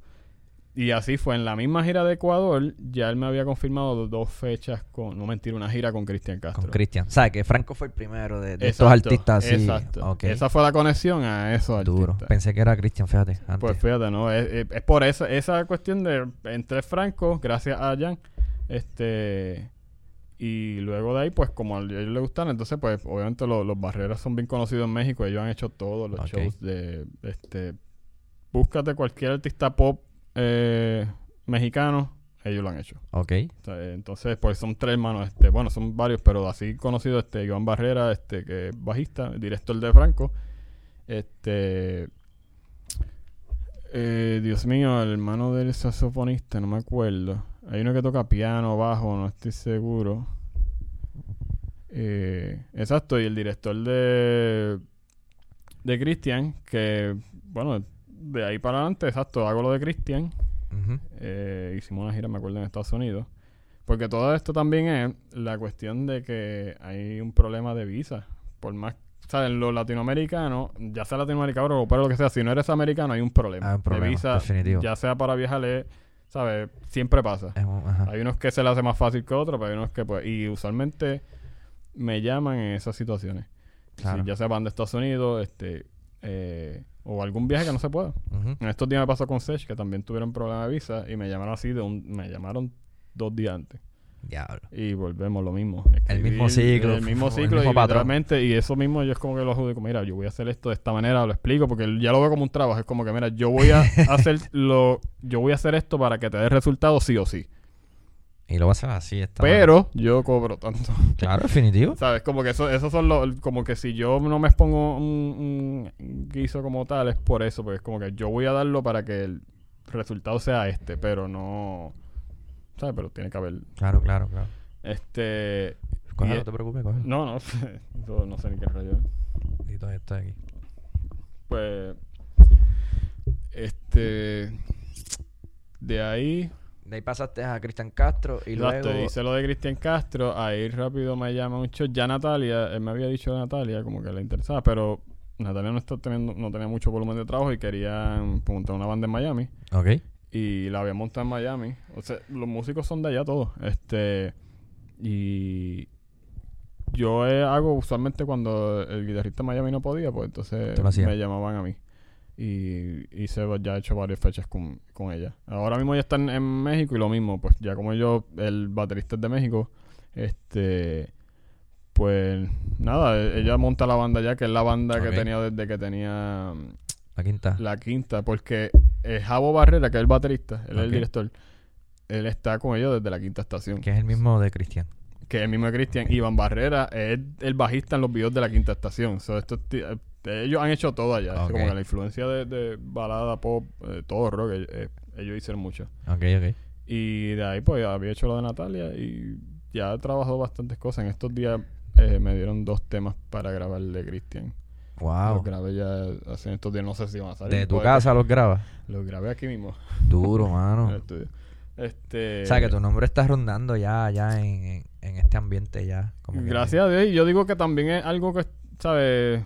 Y así fue, en la misma gira de Ecuador, ya él me había confirmado do- dos fechas con, no mentir, una gira con Cristian Castro. Con Cristian. ¿Sabes que Franco fue el primero de, de estos artistas así? Exacto. Esa fue la conexión a esos Duro. artistas. Pensé que era Cristian, fíjate. Antes. Pues fíjate, ¿no? Es, es- es por esa, esa cuestión de entre Franco, gracias a Jan, este y luego de ahí, pues como a ellos les gustan, entonces pues obviamente lo- los barreras son bien conocidos en México, ellos han hecho todos los shows de este búscate cualquier artista pop eh, mexicano, ellos lo han hecho. ok. Entonces, pues son tres hermanos, este, bueno, son varios, pero así conocidos, este, Iván Barrera, este, que es bajista, director de Franco, este, eh, Dios mío, el hermano del saxofonista, no me acuerdo, hay uno que toca piano, bajo, no estoy seguro, Eh, exacto, y el director de, de Christian, que, bueno, de ahí para adelante, exacto, hago lo de Christian, Ujú. eh, hicimos una gira, me acuerdo, en Estados Unidos. Porque todo esto también es la cuestión de que hay un problema de visa. Por más, ¿sabes? Los latinoamericanos, ya sea latinoamericano o europeo, lo que sea, si no eres americano hay un problema. Hay un problema, de visa, definitivo. ya sea para viajar, es, ¿sabes? Siempre pasa. Ajá. Hay unos que se le hace más fácil que otros, pero hay unos que pues... Y usualmente me llaman en esas situaciones. Claro. Si ya sea van de Estados Unidos, este... eh, o algún viaje que no se pueda. En estos días me pasó con Sech, que también tuvieron problema de visa, y me llamaron así de un, me llamaron dos días antes. Diablo. Y volvemos lo mismo. El mismo ciclo, El mismo el ciclo, mismo y literalmente, y eso mismo yo es como que lo adjudico, mira, yo voy a hacer esto de esta manera, lo explico, porque ya lo veo como un trabajo, es como que, mira, yo voy a hacer lo, yo voy a hacer esto para que te dé resultados sí o sí. Y lo vas a hacer así. Esta Pero yo cobro tanto. Claro, definitivo. ¿Sabes? Como que eso, esos son los. Como que si yo no me expongo un, un guiso como tal, es por eso. Porque es como que yo voy a darlo para que el resultado sea este, pero no. ¿Sabes? Pero tiene que haber. Claro, claro, claro. Este. Cógelo, no te preocupes, cógelo. no, no. eso no sé ni qué es. Y todo esto de aquí. Pues. Este. De ahí. De ahí pasaste a Cristian Castro y Exacto, luego... hice lo de Cristian Castro, ahí rápido me llama show. Ya Natalia, él me había dicho de Natalia, como que le interesaba, pero Natalia no está teniendo, no tenía mucho volumen de trabajo y querían montar una banda en Miami. Ok. Y la había montado en Miami. O sea, los músicos son de allá todos. Este. Y. Yo eh, hago usualmente cuando el guitarrista en Miami no podía, pues entonces me llamaban a mí. Y hice, ya he hecho varias fechas con, con ella. Ahora mismo ya están en México y lo mismo, pues ya como yo, el baterista es de México, este. Pues nada, e- ella monta la banda ya, que es la banda que tenía desde que tenía La quinta. la quinta, porque eh, Javo Barrera, que es el baterista, él es el director, él está con ellos desde la quinta estación. Que es el mismo de Cristian. Que es el mismo de Cristian. Iván Barrera es el bajista en los videos de la quinta estación. So, estos ellos han hecho todo allá. Como que la influencia de, de balada, pop, eh, todo rock, eh, ellos hicieron mucho. Ok, ok. Y de ahí, pues, había hecho lo de Natalia y ya he trabajado bastantes cosas. En estos días eh, me dieron dos temas para grabar de Cristian. Wow. Los grabé ya hace estos días, no sé si van a salir. De tu casa los grabas. Los grabé aquí mismo. Duro, en el mano. estudio. Este, O sea, que tu nombre está rondando ya, ya en, en, en este ambiente ya. Como que- Gracias a Dios. Y yo digo que también es algo que, ¿sabes?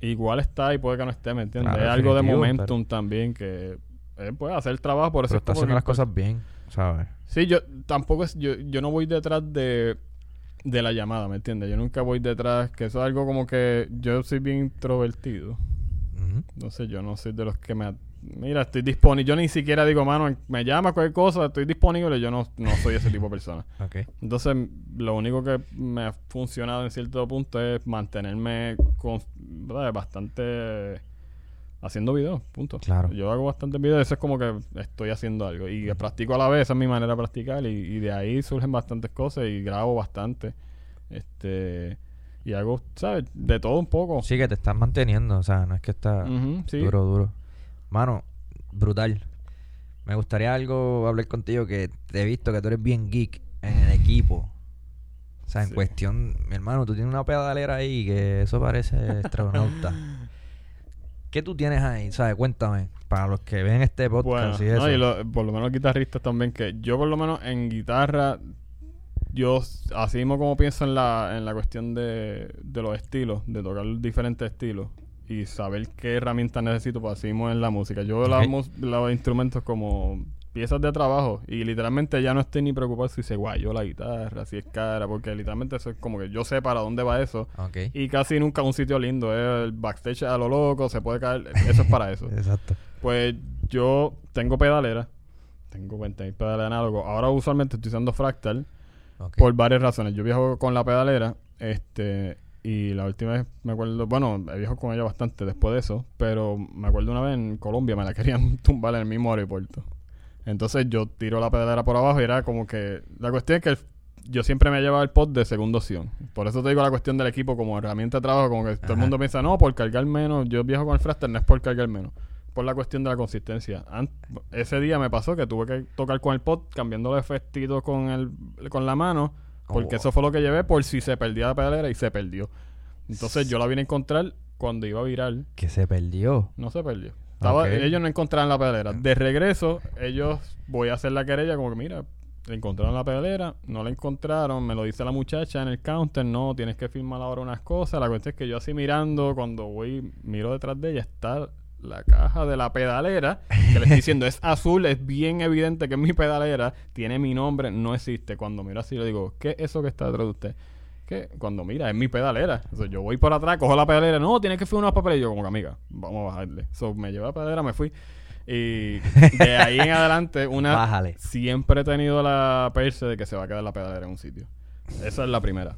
Igual está y puede que no esté, ¿me entiendes? Claro, es algo de momentum también que eh, puede hacer el trabajo. Por eso Pero es está haciendo las cosas bien, ¿sabes? Sí, yo tampoco es... Yo, yo no voy detrás de, de la llamada, ¿me entiendes? Yo nunca voy detrás... Que eso es algo como que... Yo soy bien introvertido. Ujú. Entonces yo no soy de los que me... Mira, estoy disponible. Yo ni siquiera digo, mano, me llama cualquier cosa, estoy disponible. Yo no, no soy ese tipo de persona. Ok. Entonces, lo único que me ha funcionado en cierto punto es mantenerme con, ¿verdad? bastante haciendo videos, punto. Claro. Yo hago bastantes videos, eso es como que estoy haciendo algo. Y practico a la vez, esa es mi manera de practicar. Y, y de ahí surgen bastantes cosas y grabo bastante. Este. Y hago, ¿sabes? De todo un poco. Sí, que te estás manteniendo, o sea, no es que está sí. duro, duro. Mano, brutal. Me gustaría algo hablar contigo que te he visto que tú eres bien geek en el equipo. O sea, en Sí. cuestión, mi hermano, tú tienes una pedalera ahí que eso parece astronauta. ¿Qué tú tienes ahí? ¿Sabes? Cuéntame. Para los que ven este Bueno, podcast y no, eso. y lo- por lo menos guitarristas también, que yo por lo menos en guitarra, yo así mismo como pienso en la, en la cuestión de, de los estilos, de tocar diferentes estilos y saber qué herramientas necesito, así mismo en la música. Yo veo la Ok. mus- los instrumentos como piezas de trabajo y literalmente ya no estoy ni preocupado si se guayó la guitarra, si es cara, porque literalmente eso es como que yo sé para dónde va eso. Y casi nunca un sitio lindo, es el backstage a lo loco, se puede caer, eso es para eso. Exacto. Pues yo tengo pedalera. Tengo 20.000 pedales análogos. Ahora usualmente estoy usando Fractal por varias razones. Yo viajo con la pedalera. Este. Y la última vez me acuerdo. Bueno, he viajado con ella bastante después de eso. Pero me acuerdo una vez en Colombia me la querían tumbar en el mismo aeropuerto. Entonces yo tiro la pedalera por abajo y era como que. La cuestión es que el- yo siempre me llevaba el pod de segunda opción. Por eso te digo la cuestión del equipo como herramienta de trabajo. Como que todo el mundo piensa, no, por cargar menos. Yo viajo con el Fractal, no es por cargar menos por la cuestión de la consistencia. An- ese día me pasó que tuve que tocar con el pod, cambiando los efectitos con el con la mano, porque Oh. eso fue lo que llevé por si se perdía la pedalera y se perdió. Entonces yo la vine a encontrar cuando iba a virar, Que se perdió. no se perdió. Estaba. Ellos no encontraron la pedalera. De regreso, ellos voy a hacer la querella como que mira, encontraron la pedalera, no la encontraron, me lo dice la muchacha en el counter, no, tienes que firmar ahora unas cosas. La cuestión es que yo así mirando, cuando voy, miro detrás de ella, está la caja de la pedalera, que le estoy diciendo, es azul, es bien evidente que es mi pedalera, tiene mi nombre, no existe. Cuando miro así, le digo, ¿qué es eso que está detrás de usted? que cuando mira, es mi pedalera. O sea, yo voy por atrás, cojo la pedalera, no, tienes que firmar unos papeles. Y yo, como que amiga, vamos a bajarle. So, me llevé la pedalera, me fui. Y de ahí en adelante, una. Bájale. Siempre he tenido la perse de que se va a quedar la pedalera en un sitio. Esa es la primera.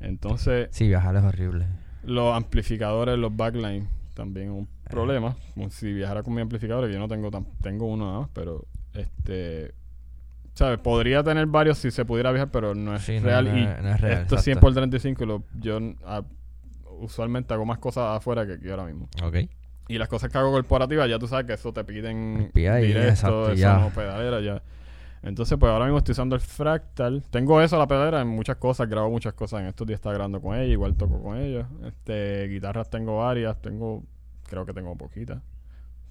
Entonces, Sí, viajar es horrible. los amplificadores, los backline, también un Eh. problema. Como si viajara con mi amplificador, yo no tengo tan, tengo uno nada más, pero este. ¿Sabes? Podría tener varios si se pudiera viajar, pero no es Sí, real. no y no es real, esto es 100 exacto. por 35 y lo, yo ah, usualmente hago más cosas afuera que aquí ahora mismo. Ok. Y las cosas que hago corporativas, ya tú sabes que eso te piden PI, directo, exacto, eso ya. no pedalera, ya. Entonces, pues ahora mismo estoy usando el Fractal. Tengo eso, la pedalera, en muchas cosas, grabo muchas cosas. En estos días está grabando con ella, igual toco con ella. Este, guitarras tengo varias, tengo, creo que tengo poquitas.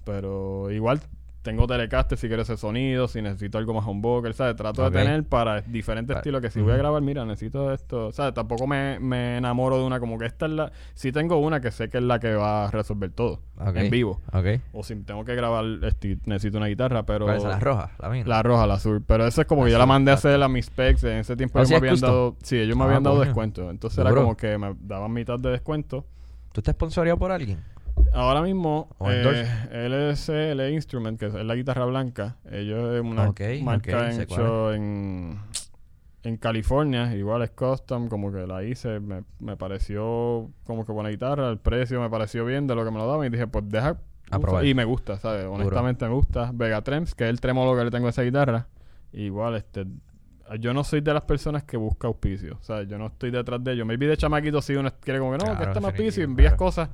Pero igual tengo Telecaster si quiero ese sonido, si necesito algo más humbucker, ¿sabes? Trato de tener para diferentes estilos que si voy a grabar, mira, necesito esto, ¿sabes? Tampoco me, me enamoro de una como que esta es la... Si tengo una que sé que es la que va a resolver todo en vivo. O si tengo que grabar, este, necesito una guitarra, pero... ¿Cuál es la roja? La mía. La roja, la azul. Pero eso es como que yo la mandé a hacer a mis specs. En ese tiempo ¿Ah, ellos me habían dado... Sí, ellos me Ah, habían dado coño. descuento. Entonces era como que me daban mitad de descuento. ¿Tú estás sponsoreado por alguien? Ahora mismo, ¿O eh? LSL Instrument, que es la guitarra blanca, ellos es una Ok, marca hecho en, en California, igual es custom, como que la hice, me, me pareció como que buena guitarra, el precio me pareció bien de lo que me lo daban y dije, pues deja A probar. y me gusta, ¿sabes? Honestamente me gusta. Vega Trems, que es el tremolo que le tengo a esa guitarra, igual este yo no soy de las personas que busca auspicio, o sea, yo no estoy detrás de ellos. Maybe de chamaquito si uno quiere como que no, Claro, que este me auspicio y envías claro. cosas.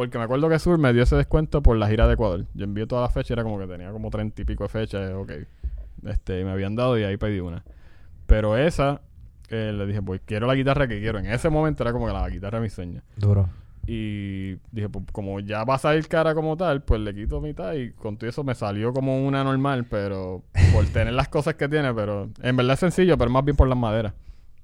Porque me acuerdo que Sur me dio ese descuento por la gira de Ecuador. Yo envié todas las fechas, era como que tenía como treinta y pico de fechas, ok. Este, y me habían dado y ahí pedí una. Pero esa, eh, le dije, pues quiero la guitarra que quiero. En ese momento era como que la guitarra de mis sueños. Duro. Y dije, pues como ya va a salir cara como tal, pues le quito mitad y con todo eso me salió como una normal, pero por tener las cosas que tiene, pero en verdad es sencillo, pero más bien por las maderas.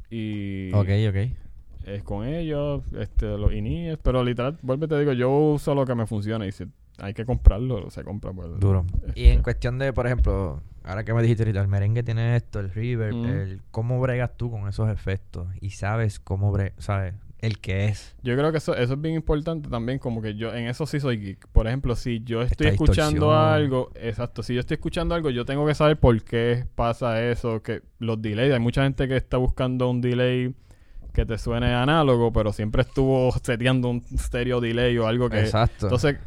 Y Ok, ok. Es con ellos, este, los INIES, pero literal, vuelve te digo, yo uso lo que me funciona y si hay que comprarlo, se compra. Pues, Duro. este, Y en cuestión de, por ejemplo, ahora que me dijiste ahorita, el merengue tiene esto, el reverb, Mm. el cómo bregas tú con esos efectos y sabes cómo bre sabes el que es. Yo creo que eso, eso es bien importante también, como que yo en eso sí soy geek. Por ejemplo, si yo estoy Esta escuchando distorsión. algo, exacto, si yo estoy escuchando algo, yo tengo que saber por qué pasa eso, que los delays, hay mucha gente que está buscando un delay que te suene análogo, pero siempre estuvo seteando un stereo delay o algo que... Exacto. Entonces,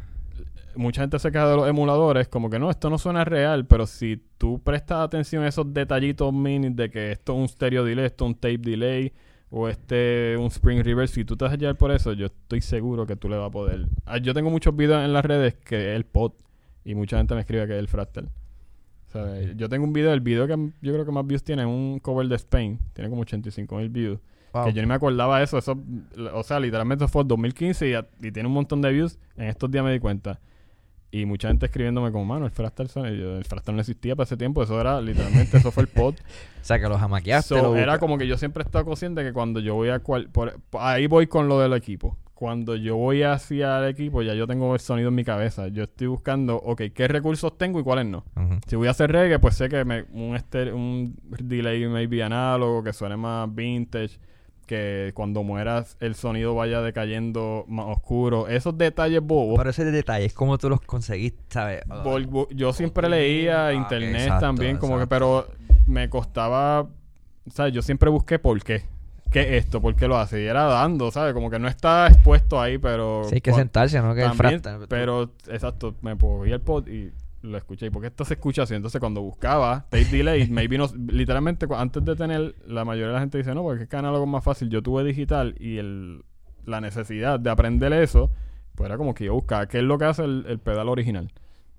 mucha gente se queja de los emuladores, como que no, esto no suena real, pero si tú prestas atención a esos detallitos mini de que esto es un stereo delay, esto es un tape delay, o este un spring reverse, si tú te vas a llevar por eso, yo estoy seguro que tú le vas a poder. Ah, yo tengo muchos videos en las redes que es el pod, y mucha gente me escribe que es el fractal. O sea, Ok. Yo tengo un video, el video que yo creo que más views tiene es un cover de Spain, tiene como 85 mil views. Wow. Que yo ni me acordaba de eso. eso o sea, literalmente fue 2015 y, y tiene un montón de views. En estos días me di cuenta. Y mucha gente escribiéndome como, mano, el Fractal el Fractal no existía para ese tiempo. Eso era, literalmente, eso fue el pod. O sea, que los jamaqueaste. So, lo era como que yo siempre he estado consciente que cuando yo voy a cual, por- ahí voy con lo del equipo. Cuando yo voy hacia el equipo, ya yo tengo el sonido en mi cabeza. Yo estoy buscando, ok, qué recursos tengo y cuáles no. Si voy a hacer reggae, pues sé que me, un, estere- un delay maybe análogo, que suene más vintage, que cuando mueras el sonido vaya decayendo más oscuro. Esos detalles bobos. Pero ese detalle es como tú los conseguiste, ¿sabes? Ah, yo siempre leía Ah, internet exacto, también, como que, pero me costaba, ¿sabes? Yo siempre busqué por qué. ¿Qué es esto? ¿Por qué lo hace? Y era dando, ¿sabes? Como que no está expuesto ahí, pero... Sí, hay que sentarse, ¿no? Que también, pero exacto, me cogí el pod y lo escuché. ¿Y por qué esto se escucha así? Entonces cuando buscaba tape delay, maybe no, literalmente antes de tener, la mayoría de la gente dice, no, porque es que análogo es más fácil. Yo tuve digital y el, la necesidad de aprender eso, pues era como que yo buscaba qué es lo que hace el, el pedal original.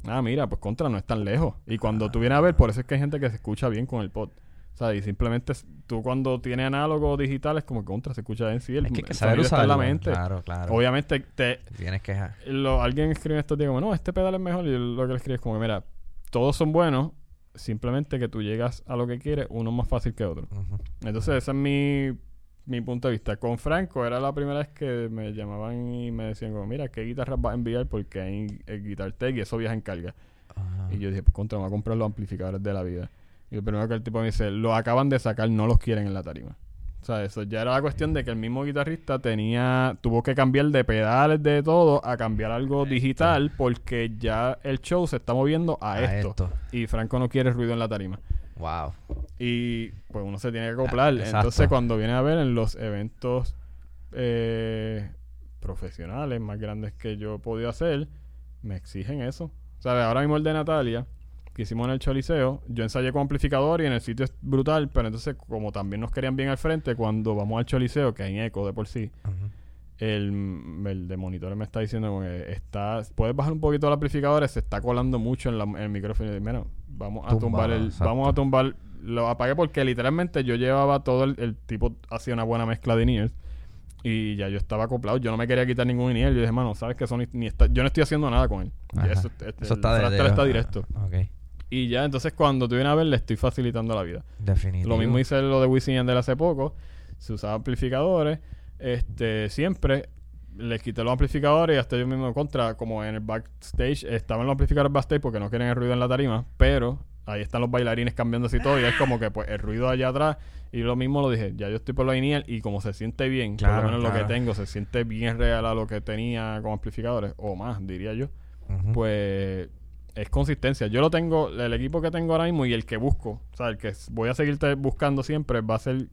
Ah, mira, pues contra no es tan lejos. Y cuando tú vienes a ver, por eso es que hay gente que se escucha bien con el pod. O sea, y simplemente tú cuando tienes análogo digital es como que contra se escucha bien. Sí, el, Es que hay que saber en la mente. Claro, claro. Obviamente te, Tienes que... lo- alguien escribe esto días como, no, este pedal es mejor. Y lo que le escribe es como, mira, todos son buenos, simplemente que tú llegas a lo que quieres, uno es más fácil que otro. Entonces, ese es mi, mi punto de vista. Con Franco era la primera vez que me llamaban y me decían como, mira, ¿qué guitarras vas a enviar? Porque hay el Guitar Tech y eso viaja en carga. Y yo dije, pues contra, me voy a comprar los amplificadores de la vida. Y lo primero que el tipo me dice, los acaban de sacar, no los quieren en la tarima. O sea, eso ya era la cuestión de que el mismo guitarrista tenía, tuvo que cambiar de pedales de todo a cambiar algo digital porque ya el show se está moviendo a, A esto. esto. Y Franco no quiere ruido en la tarima. Wow. Y pues uno se tiene que acoplar. Exacto. Entonces cuando viene a ver en los eventos eh, profesionales más grandes que yo he podido hacer, me exigen eso. ¿Sabes? Ahora mismo el de Natalia, que hicimos en el Choliseo, yo ensayé con amplificador y en el sitio es brutal, pero entonces como también nos querían bien al frente, cuando vamos al Choliseo, que hay eco de por sí, el, el de monitores me está diciendo que está, puedes bajar un poquito el amplificador, se está colando mucho en, la- en el micrófono. Y, mira, vamos a tumbar el, exacto. vamos a tumbar, lo apagué porque literalmente yo llevaba todo el, el tipo hacía una buena mezcla de in Y ya yo estaba acoplado, yo no me quería quitar ningún iniel. Yo dije, mano, sabes que Sony ni está, yo no estoy haciendo nada con él. Eso, este, Eso el está, de- está directo. Ok. Y ya, entonces cuando tú vienes a ver, le estoy facilitando la vida. Definitivo. Lo mismo hice lo de Wisin y Yandel hace poco. Se usaban amplificadores. Este, siempre les quité los amplificadores y hasta yo mismo contra, como en el backstage, estaban los amplificadores backstage porque no quieren el ruido en la tarima, pero ahí están los bailarines cambiándose y todo, y es como que pues el ruido allá atrás, y lo mismo lo dije, ya yo estoy por la lineal y como se siente bien, por Claro, lo menos lo que tengo, se siente bien real a lo que tenía con amplificadores, o más, diría yo, pues es consistencia. Yo lo tengo, el equipo que tengo ahora mismo y el que busco, o sea, el que voy a seguirte buscando siempre va a ser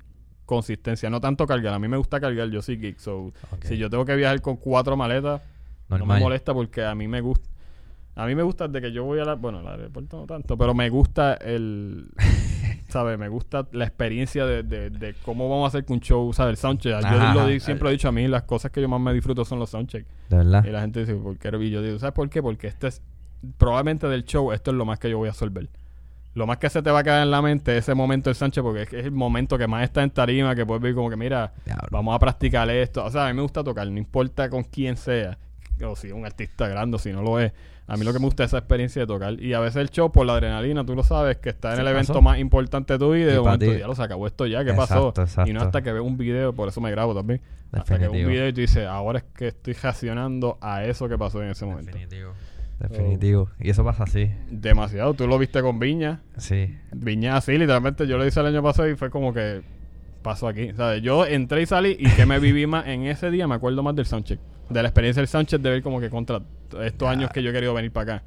consistencia, no tanto cargar. A mí me gusta cargar, yo soy geek, so si yo tengo que viajar con cuatro maletas, no me molesta porque a mí me gusta. A mí me gusta de que yo voy a la, bueno, al aeropuerto no tanto, pero me gusta el, ¿sabes? Me gusta la experiencia de, de, de cómo vamos a hacer que un show, ¿sabes? El soundcheck. Yo Ajá, lo siempre he dicho a mí, las cosas que yo más me disfruto son los soundchecks. De verdad. Y la gente dice, ¿por qué? Y yo digo, ¿sabes por qué? Porque este es, probablemente del show, esto es lo más que yo voy a absorber. Lo más que se te va a quedar en la mente ese momento del Sánchez, porque es, el momento que más está en tarima, que puedes ver como que, mira, Diablo. vamos a practicar esto. O sea, a mí me gusta tocar, no importa con quién sea, o si es un artista grande o si no lo es. A mí lo que me gusta es esa experiencia de tocar. Y a veces el show, por la adrenalina, tú lo sabes, que está en ¿Qué el evento más importante de tu vida y Y de pa' momento ti. ya lo se acabó esto ya, ¿qué Exacto, pasó? Y no hasta que veo un video, por eso me grabo también. Hasta que veo un video y tú dices, ahora es que estoy reaccionando a eso que pasó en ese momento. Definitivo. Definitivo. Y eso pasa así. Demasiado. Tú lo viste con Viña. Sí. Viña así, literalmente yo lo hice el año pasado y fue como que pasó aquí. ¿sabes? Yo entré y salí y que me viví más en ese día, me acuerdo más del soundcheck. De la experiencia del soundcheck de ver como que contra estos Ya. años que yo he querido venir para acá.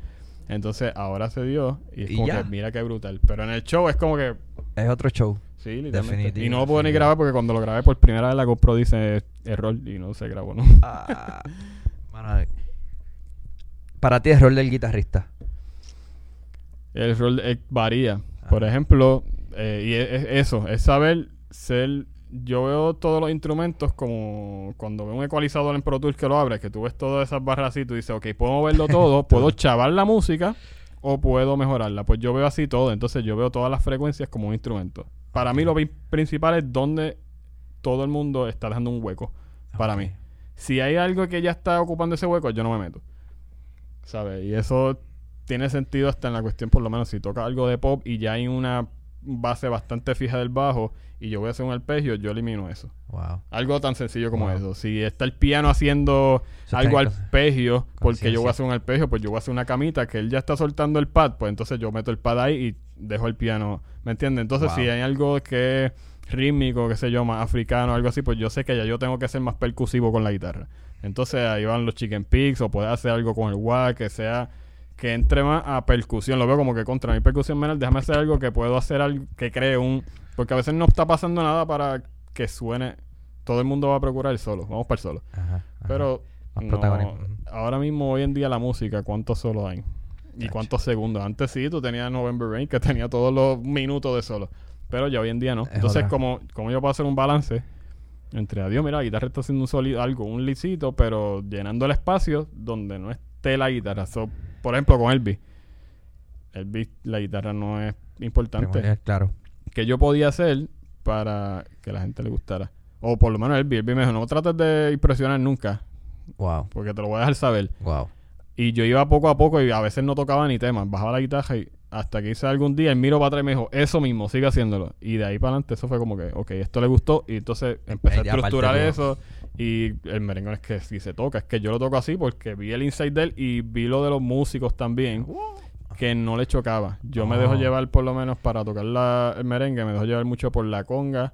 Entonces ahora se dio y es Y como ya. que mira qué brutal. Pero en el show es como que Es otro show. sí, literalmente. Definitivo, y no lo puedo ni grabar porque cuando lo grabé por primera vez la GoPro dice error y no se grabó, ¿no? Ah, para ti es rol del guitarrista. El rol eh, varía. Ah. Por ejemplo, eh, y es, es eso, es saber ser... Yo veo todos los instrumentos como cuando veo un ecualizador en Pro Tools que lo abres, que tú ves todas esas barras así, tú dices, ok, puedo moverlo todo, puedo chavar la música o puedo mejorarla. Pues yo veo así todo, entonces yo veo todas las frecuencias como un instrumento. Para mí lo pri- principal es donde todo el mundo está dejando un hueco, para mí. Si hay algo que ya está ocupando ese hueco, yo no me meto. ¿Sabes? Y eso tiene sentido hasta en la cuestión, por lo menos, si toca algo de pop y ya hay una base bastante fija del bajo y yo voy a hacer un arpegio, yo elimino eso. Wow. Algo tan sencillo como Wow. eso. Si está el piano haciendo Eso algo arpegio, porque yo voy a hacer un arpegio, pues yo voy a hacer una camita que él ya está soltando el pad, pues entonces yo meto el pad ahí y dejo el piano. ¿Me entiendes? Entonces, Wow. si hay algo que es rítmico, qué sé yo, más africano, algo así, pues yo sé que ya yo tengo que ser más percusivo con la guitarra. Entonces ahí van los chicken picks o puedes hacer algo con el wah, que sea que entre más a percusión. Lo veo como que contra mi percusión menor, déjame hacer algo que puedo hacer algo que cree un... Porque a veces no está pasando nada para que suene... Todo el mundo va a procurar el solo. Vamos para el solo. Ajá. Pero no, ahora mismo, hoy en día, la música, ¿cuántos solos hay? ¿Y cuántos segundos? Antes sí, tú tenías November Rain, que tenía todos los minutos de solo. Pero ya hoy en día no. Es Entonces, como, como yo puedo hacer un balance entre, adiós, mira, la guitarra está haciendo un soli- algo, un licito, pero llenando el espacio donde no esté la guitarra. So, por ejemplo, con Elvis. Elvis, la guitarra no es importante. Claro. que yo podía hacer para que la gente le gustara? O por lo menos Elvis. Elvis me dijo, no trates de impresionar nunca, Wow. porque te lo voy a dejar saber. Wow. Y yo iba poco a poco y a veces no tocaba ni temas. Bajaba la guitarra y hasta que hice algún día, el miro para atrás y me dijo, eso mismo, sigue haciéndolo. Y de ahí para adelante eso fue como que, ok, esto le gustó. Y entonces empecé a estructurar eso. Y el merengue es que si se toca, es que yo lo toco así porque vi el inside de él y vi lo de los músicos también. Que no le chocaba. Yo me dejo Oh. llevar por lo menos para tocar la- el merengue, me dejo llevar mucho por la conga.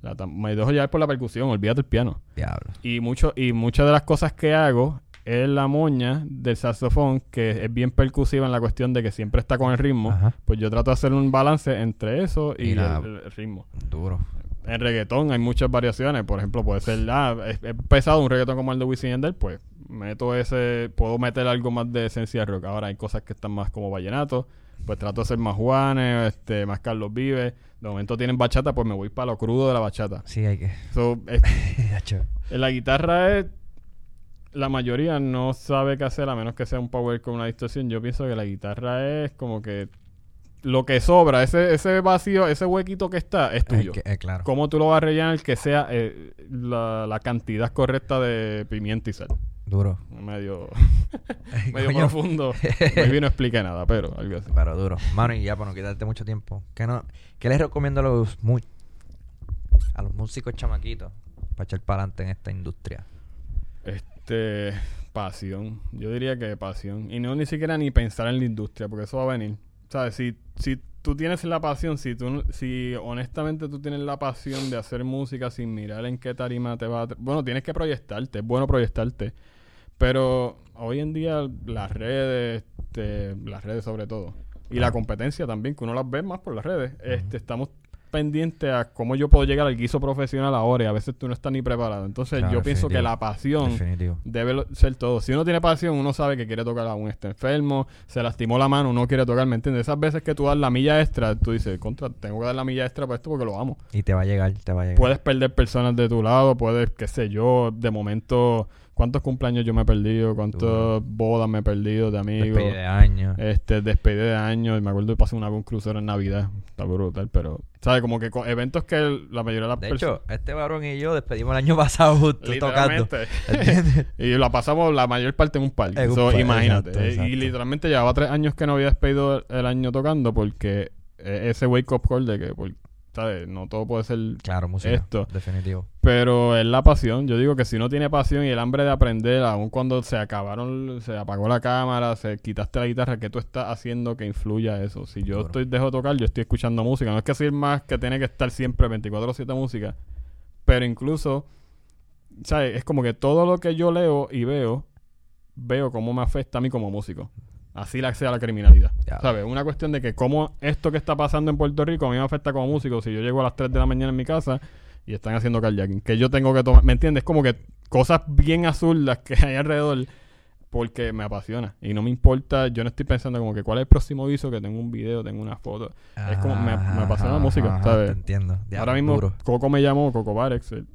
la me dejo llevar por la percusión, olvídate el piano. Diablo. Y mucho y muchas de las cosas que hago es la moña del saxofón, que es bien percusiva en la cuestión de que siempre está con el ritmo. Ajá. Pues yo trato de hacer un balance entre eso y, Y la- el, el ritmo. Duro. En reggaetón hay muchas variaciones. Por ejemplo, puede ser, ah, es, es pesado un reggaetón como el de Wisin Yandel, pues meto ese, puedo meter algo más de esencia de rock. Ahora hay cosas que están más como vallenato, pues trato de ser más Juanes, este, más Carlos Vive. De momento tienen bachata, pues me voy para lo crudo de la bachata. Sí, hay que. So, es- la guitarra es. La mayoría no sabe qué hacer a menos que sea un power con una distorsión. Yo pienso que la guitarra es como que lo que sobra, ese, ese vacío, ese huequito que está, es Es tuyo. que- eh, claro. ¿Cómo tú lo vas a rellenar que sea eh, la, la cantidad correcta de pimienta y sal? Duro. Medio, medio profundo. Maybe no expliqué nada, pero algo así. Pero duro. Mano, y ya para no quitarte mucho tiempo. ¿Qué, no, qué les recomiendo a los, mu- a los músicos chamaquitos para echar para adelante en esta industria? Este, pasión. Yo diría que pasión. Y no ni siquiera ni pensar en la industria, porque eso va a venir. ¿Sabes? Si, si tú tienes la pasión, si tú, si honestamente tú tienes la pasión de hacer música sin mirar en qué tarima te va a... Bueno, tienes que proyectarte, es bueno proyectarte. Pero hoy en día las redes, este, las redes sobre todo, y la competencia también, que uno las ve más por las redes, este, estamos pendientes a cómo yo puedo llegar al guiso profesional ahora y a veces tú no estás ni preparado. Entonces Claro, yo pienso que la pasión Definitivo. debe ser todo. Si uno tiene pasión, uno sabe que quiere tocar, aún está enfermo, se lastimó la mano, uno quiere tocar, ¿me entiendes? Esas veces que tú das la milla extra, tú dices, contra, tengo que dar la milla extra para esto porque lo amo. Y te va a llegar, te va a llegar. Puedes perder personas de tu lado, puedes, qué sé yo, de momento, ¿cuántos cumpleaños yo me he perdido? ¿Cuántas bodas me he perdido de amigos? Despedida de año. Este, despedida de años, me acuerdo de pasar una un crucero en Navidad, está brutal, pero, ¿sabes? Como que eventos que la mayoría de las de personas... hecho, este varón y yo despedimos el año pasado justo tocando. Y la pasamos la mayor parte en un parque. So, parque, imagínate. exacto, exacto. Y literalmente llevaba tres años que no había despedido el año tocando porque eh, ese wake up call de que, por- ¿sabes? No todo puede ser Claro, música. Esto. Definitivo. Pero es la pasión. Yo digo que si uno tiene pasión y el hambre de aprender, aun cuando se acabaron, se apagó la cámara, se quitaste la guitarra, ¿qué tú estás haciendo que influya eso? Si yo Duro. estoy dejo de tocar, yo estoy escuchando música. No es que decir más que tiene que estar siempre 24/7 música, pero incluso, ¿sabes? Es como que todo lo que yo leo y veo, veo cómo me afecta a mí como músico. Así la sea la criminalidad. Ya. ¿Sabes? Una cuestión de que cómo esto que está pasando en Puerto Rico a mí me afecta como músico. Si yo llego a las 3 de la mañana en mi casa y están haciendo carjacking, que yo tengo que tomar, ¿me entiendes? Como que cosas bien azulas que hay alrededor porque me apasiona y no me importa, yo no estoy pensando como que cuál es el próximo aviso, que tengo un video, tengo una foto. Es como- me- me apasiona la música, ajá, ¿sabes? Te entiendo. Ya, Ahora mismo duro. Coco me llamó, Coco Barex, el-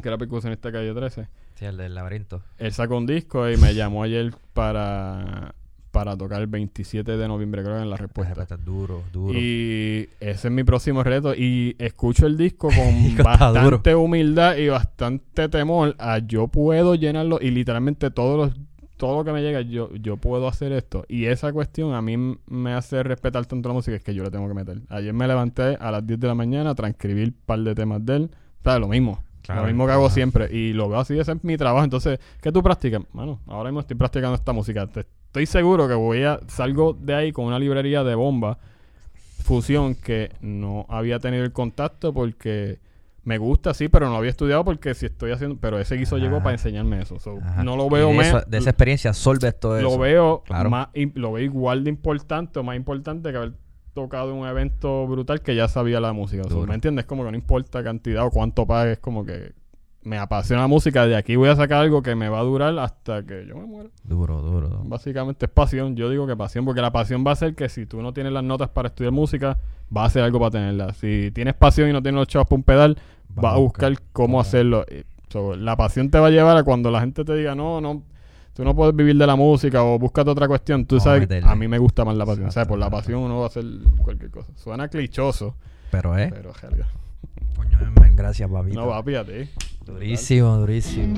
que era percusionista de Calle 13. Sí, el del laberinto. Él sacó un disco y me llamó ayer para, para tocar el 27 de noviembre, creo, en la respuesta. Respuesta duro, duro. Y ese es mi próximo reto. Y escucho el disco con bastante humildad y bastante temor a yo puedo llenarlo y literalmente todos los todo lo que me llega, yo, yo puedo hacer esto. Y esa cuestión a mí me hace respetar tanto la música, es que yo le tengo que meter. Ayer me levanté a las 10 de la mañana a transcribir un par de temas de él. O sea, lo mismo. Claro, lo mismo que hago siempre. Y lo veo así, ese es mi trabajo. Entonces, ¿qué tú practicas? Bueno, ahora mismo estoy practicando esta música. Te- estoy seguro que voy a... Salgo de ahí con una librería de bomba fusión que no había tenido el contacto porque me gusta, sí, pero no lo había estudiado porque si estoy haciendo... Pero ese guiso llegó para enseñarme eso. So, no lo veo... de, me- eso- de esa experiencia absorbes todo eso. lo veo Claro. más lo veo igual de importante o más importante que haber tocado un evento brutal que ya sabía la música. O sea, Duro. ¿Me entiendes? Como que no importa cantidad o cuánto pagues, como que me apasiona la música. De aquí voy a sacar algo que me va a durar hasta que yo me muera. Duro, duro, duro. Básicamente es pasión. Yo digo que pasión, porque la pasión va a ser que si tú no tienes las notas para estudiar música, va a hacer algo para tenerla. Si tienes pasión y no tienes los chavos para un pedal, Va va a buscar cómo hacerlo. So, la pasión te va a llevar a cuando la gente te diga, no, no, tú no puedes vivir de la música o búscate otra cuestión. Tú Vamos sabes, meterle. a mí me gusta más la pasión. O sea, por la pasión uno va a hacer cualquier cosa. Suena clichoso, Pero, ¿eh? pero jerga. Gracias, papito. No, papi, a ti. Durísimo, durísimo.